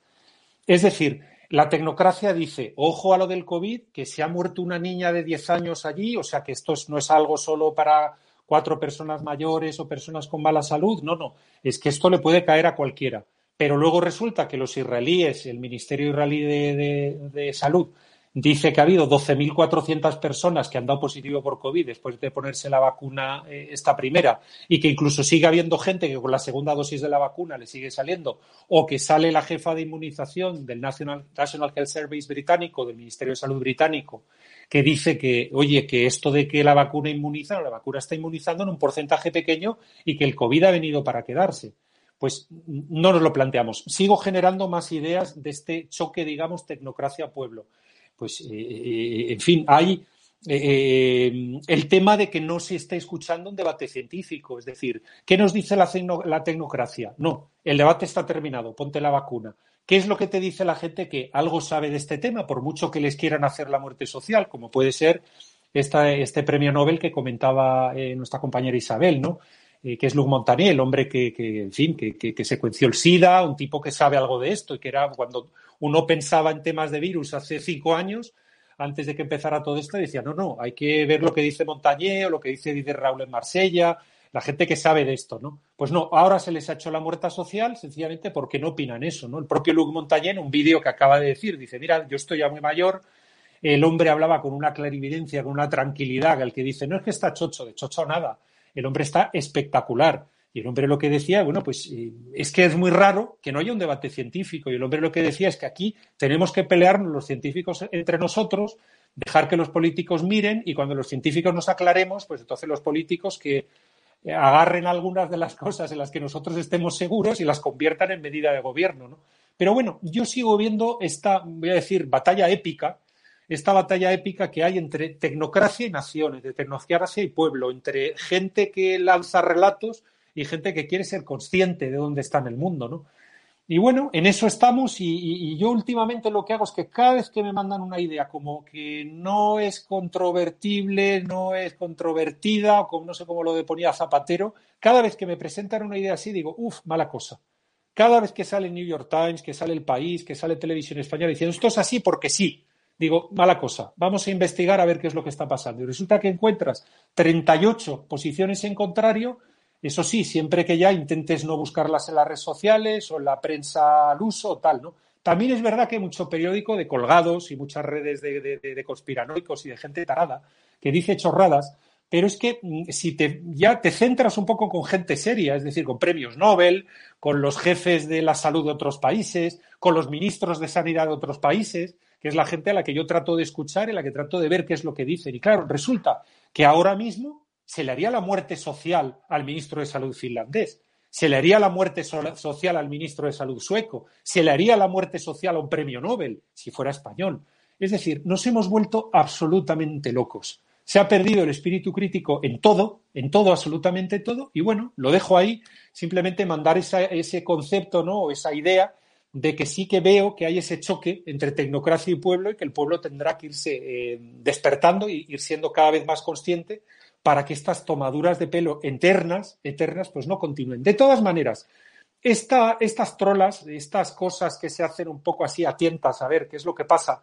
Es decir, la tecnocracia dice, ojo a lo del COVID, que se ha muerto una niña de 10 años allí, o sea que esto no es algo solo para cuatro personas mayores o personas con mala salud. No, no, es que esto le puede caer a cualquiera. Pero luego resulta que los israelíes, el Ministerio Israelí de Salud, dice que ha habido 12.400 personas que han dado positivo por COVID después de ponerse la vacuna eh, esta primera y que incluso sigue habiendo gente que con la segunda dosis de la vacuna le sigue saliendo o que sale la jefa de inmunización del National, National Health Service británico, del Ministerio de Salud británico, que dice que, oye, que esto de que la vacuna inmuniza, la vacuna está inmunizando en un porcentaje pequeño y que el COVID ha venido para quedarse pues no nos lo planteamos. Sigo generando más ideas de este choque, digamos, tecnocracia-pueblo pues, eh, eh, en fin, hay eh, el tema de que no se está escuchando un debate científico. Es decir, ¿qué nos dice la, tecnocracia? No, el debate está terminado, ponte la vacuna. ¿Qué es lo que te dice la gente que algo sabe de este tema, por mucho que les quieran hacer la muerte social, como puede ser este premio Nobel que comentaba nuestra compañera Isabel, ¿no? que es Luc Montagnier, el hombre que, en fin, que, secuenció el SIDA, un tipo que sabe algo de esto y que era cuando uno pensaba en temas de virus hace cinco años, antes de que empezara todo esto, decía, no, no, hay que ver lo que dice Montagnier o lo que dice Didier Raúl en Marsella, la gente que sabe de esto, ¿no? Pues no, ahora se les ha hecho la muerta social sencillamente porque no opinan eso, ¿no? El propio Luc Montagnier, en un vídeo que acaba de decir, dice, mira, yo estoy ya muy mayor, el hombre hablaba con una clarividencia, con una tranquilidad, el que dice, no es que está chocho, de chocho nada, el hombre está espectacular. Y el hombre lo que decía, bueno, pues eh, es que es muy raro que no haya un debate científico. Y el hombre lo que decía es que aquí tenemos que pelearnos los científicos entre nosotros, dejar que los políticos miren y cuando los científicos nos aclaremos, pues entonces los políticos que eh, agarren algunas de las cosas en las que nosotros estemos seguros y las conviertan en medida de gobierno. ¿no? Pero bueno, yo sigo viendo esta, voy a decir, batalla épica, esta batalla épica que hay entre tecnocracia y naciones, de tecnocracia y pueblo, entre gente que lanza relatos y gente que quiere ser consciente de dónde está en el mundo, ¿no? Y bueno, en eso estamos y, yo últimamente lo que hago es que cada vez que me mandan una idea como que no es controvertible, no es controvertida, o como no sé cómo lo ponía Zapatero, cada vez que me presentan una idea así digo, uff, mala cosa. Cada vez que sale New York Times, que sale El País, que sale Televisión Española diciendo esto es así porque sí, digo, mala cosa, vamos a investigar a ver qué es lo que está pasando. Y resulta que encuentras 38 posiciones en contrario eso sí, siempre que ya intentes no buscarlas en las redes sociales o en la prensa al uso o tal, ¿no? También es verdad que hay mucho periódico de colgados y muchas redes de, conspiranoicos y de gente tarada que dice chorradas, pero es que mm, si te, ya te centras un poco con gente seria, es decir, con premios Nobel, con los jefes de la salud de otros países, con los ministros de sanidad de otros países, que es la gente a la que yo trato de escuchar y a la que trato de ver qué es lo que dicen. Y claro, resulta que ahora mismo se le haría la muerte social al ministro de Salud finlandés, se le haría la muerte social al ministro de Salud sueco, se le haría la muerte social a un premio Nobel si fuera español. Es decir, nos hemos vuelto absolutamente locos. Se ha perdido el espíritu crítico en todo, en todo, absolutamente todo, y bueno, lo dejo ahí, simplemente mandar ese concepto, ¿no? O esa idea de que sí que veo que hay ese choque entre tecnocracia y pueblo y que el pueblo tendrá que irse eh, despertando y ir siendo cada vez más consciente para que estas tomaduras de pelo eternas, eternas, pues no continúen. De todas maneras, estas trolas, estas cosas que se hacen un poco así a tientas a ver qué es lo que pasa,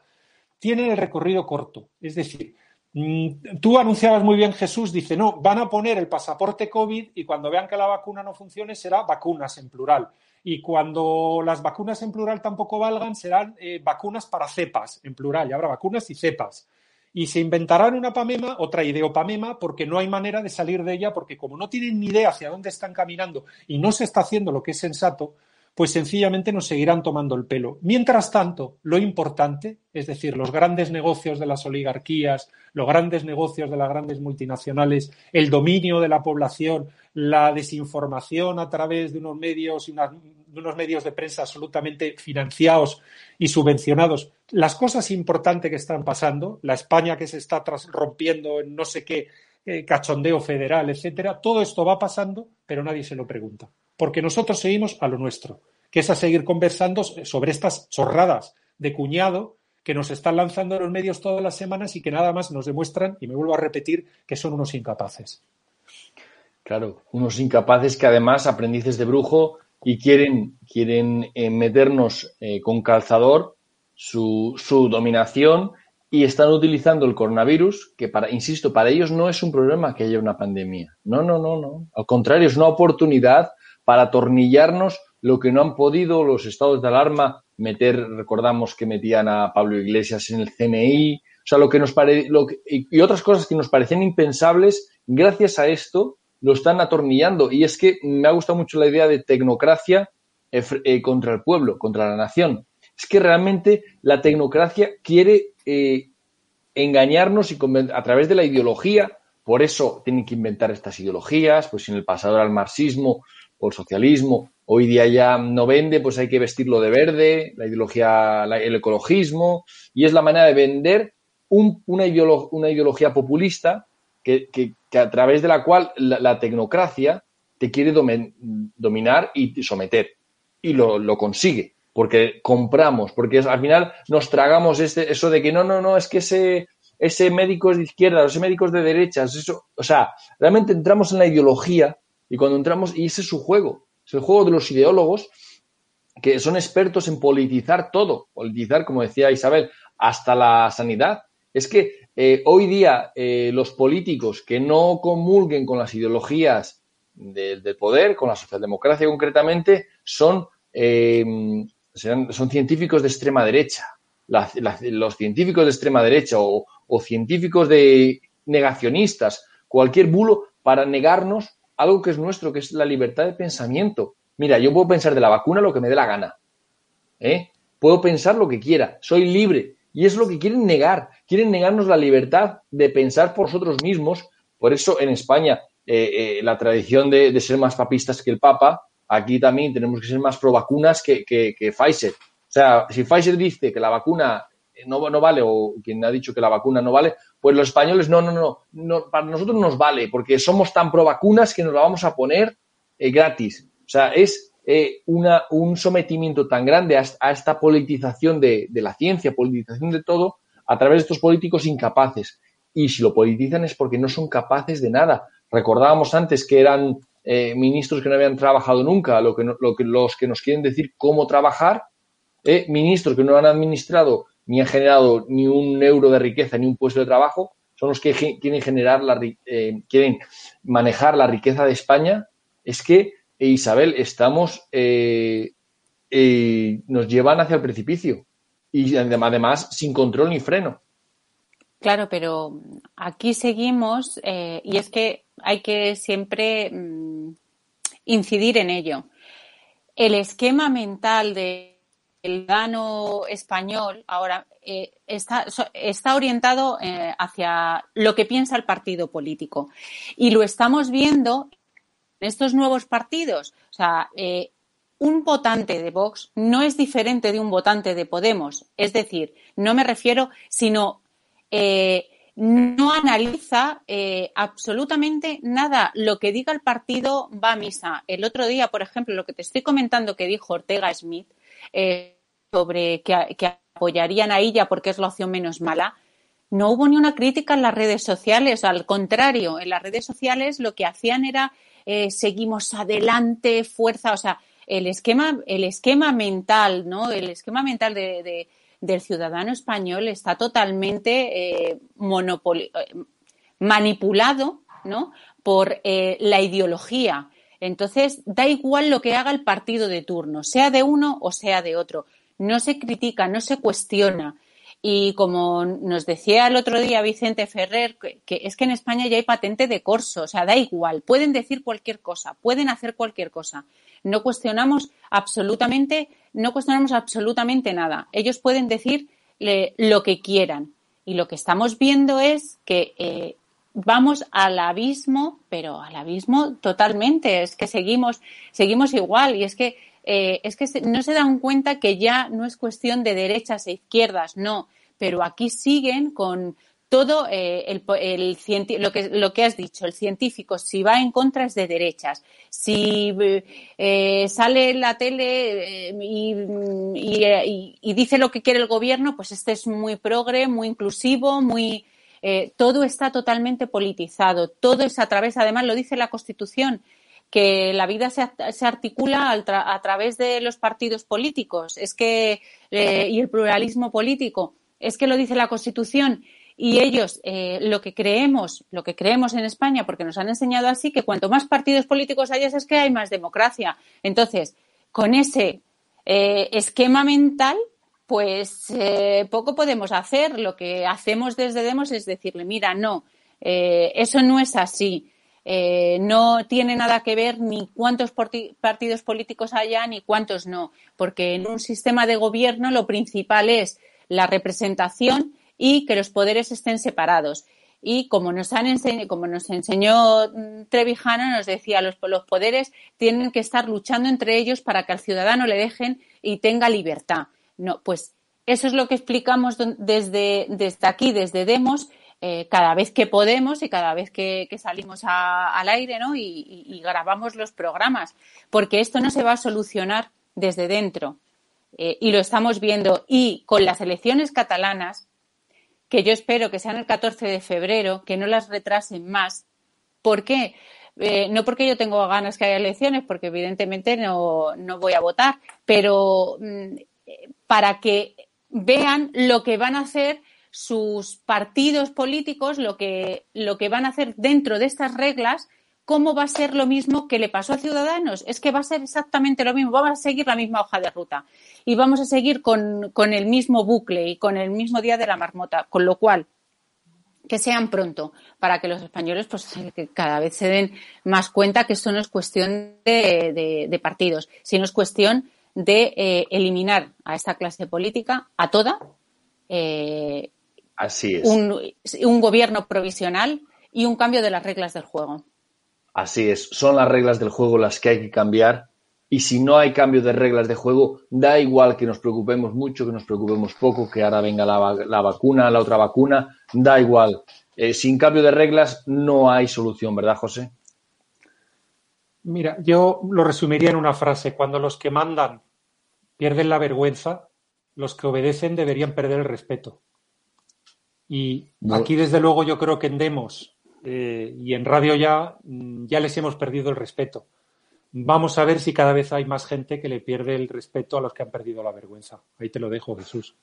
tienen el recorrido corto. Es decir, Mm, tú anunciabas muy bien, Jesús, dice, no, van a poner el pasaporte COVID y cuando vean que la vacuna no funcione será vacunas en plural. Y cuando las vacunas en plural tampoco valgan, serán eh, vacunas para cepas en plural. Y habrá vacunas y cepas. Y se inventarán una pamema, otra ideopamema, porque no hay manera de salir de ella, porque como no tienen ni idea hacia dónde están caminando y no se está haciendo lo que es sensato, pues sencillamente nos seguirán tomando el pelo. Mientras tanto, lo importante, es decir, los grandes negocios de las oligarquías, los grandes negocios de las grandes multinacionales, el dominio de la población, la desinformación a través de unos medios y de unos medios de prensa absolutamente financiados y subvencionados, las cosas importantes que están pasando, la España que se está rompiendo en no sé qué eh, cachondeo federal, etcétera, todo esto va pasando, pero nadie se lo pregunta porque nosotros seguimos a lo nuestro, que es a seguir conversando sobre estas chorradas de cuñado que nos están lanzando los medios todas las semanas y que nada más nos demuestran, y me vuelvo a repetir, que son unos incapaces. Claro, unos incapaces que además aprendices de brujo y quieren, quieren eh, meternos eh, con calzador su, su dominación y están utilizando el coronavirus, que para, insisto, para ellos no es un problema que haya una pandemia. No, no, no, no. Al contrario, es una oportunidad para atornillarnos lo que no han podido los estados de alarma meter, recordamos que metían a Pablo Iglesias en el CNI, o sea, lo que nos pare, lo y otras cosas que nos parecían impensables, gracias a esto lo están atornillando. Y es que me ha gustado mucho la idea de tecnocracia eh, eh, contra el pueblo, contra la nación. Es que realmente la tecnocracia quiere eh, engañarnos y a través de la ideología. Por eso tienen que inventar estas ideologías, pues en el pasado era el marxismo, o el socialismo. Hoy día ya no vende, pues hay que vestirlo de verde, la ideología, el ecologismo, y es la manera de vender una, ideología populista que, a través de la cual la, tecnocracia te quiere dominar y someter. Y lo, consigue, porque compramos, porque al final nos tragamos este, eso de que no, no, no, es que ese, ese médico es de izquierda, ese médico es de derechas, eso, o sea, realmente entramos en la ideología y cuando entramos, y ese es su juego, es el juego de los ideólogos que son expertos en politizar todo, politizar, como decía Isabel, hasta la sanidad. Es que eh, hoy día eh, los políticos que no comulguen con las ideologías del poder, con la socialdemocracia concretamente, son, eh, son científicos de extrema derecha. los científicos de extrema derecha o, o científicos de negacionistas, cualquier bulo para negarnos algo que es nuestro, que es la libertad de pensamiento. Mira, yo puedo pensar de la vacuna lo que me dé la gana. ¿eh? Puedo pensar lo que quiera, soy libre. Y es lo que quieren negar. Quieren negarnos la libertad de pensar por nosotros mismos. Por eso en España eh, eh, la tradición de, ser más papistas que el Papa, aquí también tenemos que ser más pro vacunas que, Pfizer. O sea, si Pfizer dice que la vacuna no, no vale o quien ha dicho que la vacuna no vale, pues los españoles no, no, no, no, para nosotros nos vale porque somos tan pro vacunas que nos la vamos a poner eh, gratis. O sea, es eh, una, un sometimiento tan grande a, esta politización de, la ciencia, politización de todo, a través de estos políticos incapaces. Y si lo politizan es porque no son capaces de nada. Recordábamos antes que eran eh, ministros que no habían trabajado nunca, lo que, lo que, los que nos quieren decir cómo trabajar, ministros que no han administrado ni han generado ni un euro de riqueza ni un puesto de trabajo, son los que quieren generar la, eh, quieren manejar la riqueza de España, es que, eh, Isabel, estamos, eh, nos llevan hacia el precipicio y además sin control ni freno. Claro, pero aquí seguimos y es que hay que siempre mm, incidir en ello. El esquema mental de el gano español ahora eh, está, orientado eh, hacia lo que piensa el partido político. Y lo estamos viendo en estos nuevos partidos. O sea, eh, un votante de Vox no es diferente de un votante de Podemos. Es decir, no me refiero, sino no analiza absolutamente nada. Lo que diga el partido va a misa. El otro día, por ejemplo, lo que te estoy comentando que dijo Ortega Smith, eh, sobre que, apoyarían a ella porque es la opción menos mala, no hubo ni una crítica en las redes sociales, al contrario, en las redes sociales lo que hacían era eh, seguimos adelante, fuerza, o sea, el esquema, el esquema mental, ¿no? El esquema mental de, del ciudadano español está totalmente eh, manipulado ¿no? por la ideología. Entonces, da igual lo que haga el partido de turno, sea de uno o sea de otro. No se critica, no se cuestiona. Y como nos decía el otro día Vicente Ferrer, que, es que en España ya hay patente de corso, o sea, da igual, pueden decir cualquier cosa, pueden hacer cualquier cosa. No cuestionamos absolutamente, no cuestionamos absolutamente nada. Ellos pueden decir lo que quieran. Y lo que estamos viendo es que eh, vamos al abismo, pero al abismo totalmente. Es que seguimos, seguimos igual. Y es que eh, es que no se dan cuenta que ya no es cuestión de derechas e izquierdas, no, pero aquí siguen con todo eh, el, lo, que, lo que has dicho, el científico, si va en contra es de derechas. Si eh, sale en la tele y, y, dice lo que quiere el gobierno, pues este es muy progre, muy inclusivo, muy. todo está totalmente politizado, todo es a través, además lo dice la Constitución, que la vida se, articula a través de los partidos políticos es que, eh, y el pluralismo político. Es que lo dice la Constitución y ellos eh, lo que creemos, lo que creemos en España, porque nos han enseñado así, que cuanto más partidos políticos hayas es que hay más democracia. Entonces, con ese eh, esquema mental, pues poco podemos hacer. Lo que hacemos desde Demos es decirle, mira, no, eso no es así. Eh, no tiene nada que ver ni cuántos partidos políticos haya ni cuántos no, porque en un sistema de gobierno lo principal es la representación y que los poderes estén separados. Y como nos, han como nos enseñó mm, Trevijano, nos decía, los, poderes tienen que estar luchando entre ellos para que al ciudadano le dejen y tenga libertad. No, pues eso es lo que explicamos desde aquí, desde Demos, eh, cada vez que podemos y cada vez que, salimos al aire ¿no? Y, grabamos los programas, porque esto no se va a solucionar desde dentro. Eh, y lo estamos viendo. Y con las elecciones catalanas, que yo espero que sean el 14 de febrero, que no las retrasen más. ¿Por qué? Eh, no porque yo tengo ganas que haya elecciones, porque evidentemente no, no voy a votar, pero mm, para que vean lo que van a hacer sus partidos políticos lo que, lo que van a hacer dentro de estas reglas, ¿cómo va a ser lo mismo que le pasó a Ciudadanos? Es que va a ser exactamente lo mismo, vamos a seguir la misma hoja de ruta y vamos a seguir con, con el mismo bucle y con el mismo día de la marmota, con lo cual que sean pronto para que los españoles pues cada vez se den más cuenta que esto no es cuestión de, de, partidos, sino es cuestión de eh, eliminar a esta clase política, a toda, eh, Así es. Un, gobierno provisional y un cambio de las reglas del juego. Así es, son las reglas del juego las que hay que cambiar y si no hay cambio de reglas de juego, da igual que nos preocupemos mucho, que nos preocupemos poco, que ahora venga la, vacuna, la otra vacuna, da igual. Eh, sin cambio de reglas no hay solución, ¿verdad, José? Mira, yo lo resumiría en una frase. Cuando los que mandan pierden la vergüenza, los que obedecen deberían perder el respeto. Y aquí, desde luego, yo creo que en Demos eh, y en Radio ya, mm, ya les hemos perdido el respeto. Vamos a ver si cada vez hay más gente que le pierde el respeto a los que han perdido la vergüenza. Ahí te lo dejo, Jesús.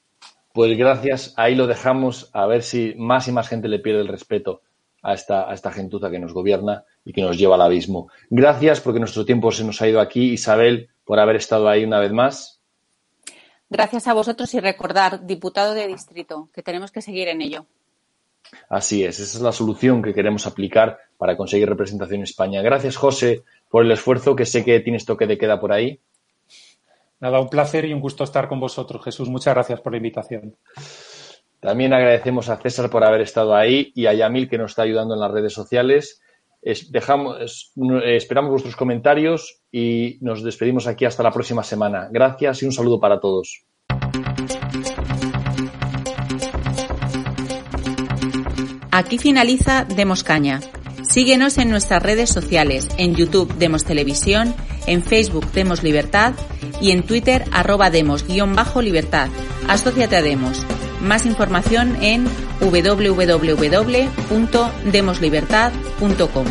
Pues gracias, ahí lo dejamos, a ver si más y más gente le pierde el respeto a esta, a esta gentuza que nos gobierna y que nos lleva al abismo. Gracias porque nuestro tiempo se nos ha ido aquí. Isabel, por haber estado ahí una vez más. Gracias a vosotros y recordar, diputado de distrito, que tenemos que seguir en ello. Así es, esa es la solución que queremos aplicar para conseguir representación en España. Gracias, José, por el esfuerzo, que sé que tienes toque de queda por ahí. Nada, un placer y un gusto estar con vosotros, Jesús. Muchas gracias por la invitación. También agradecemos a César por haber estado ahí y a Yamil que nos está ayudando en las redes sociales. Dejamos, esperamos vuestros comentarios y nos despedimos aquí hasta la próxima semana. Gracias y un saludo para todos. Aquí finaliza Demos Caña. Síguenos en nuestras redes sociales, en YouTube Demos Televisión, en Facebook Demos Libertad y en Twitter arroba Demos-Libertad. Asociate a Demos. Más información en www.demoslibertad.com.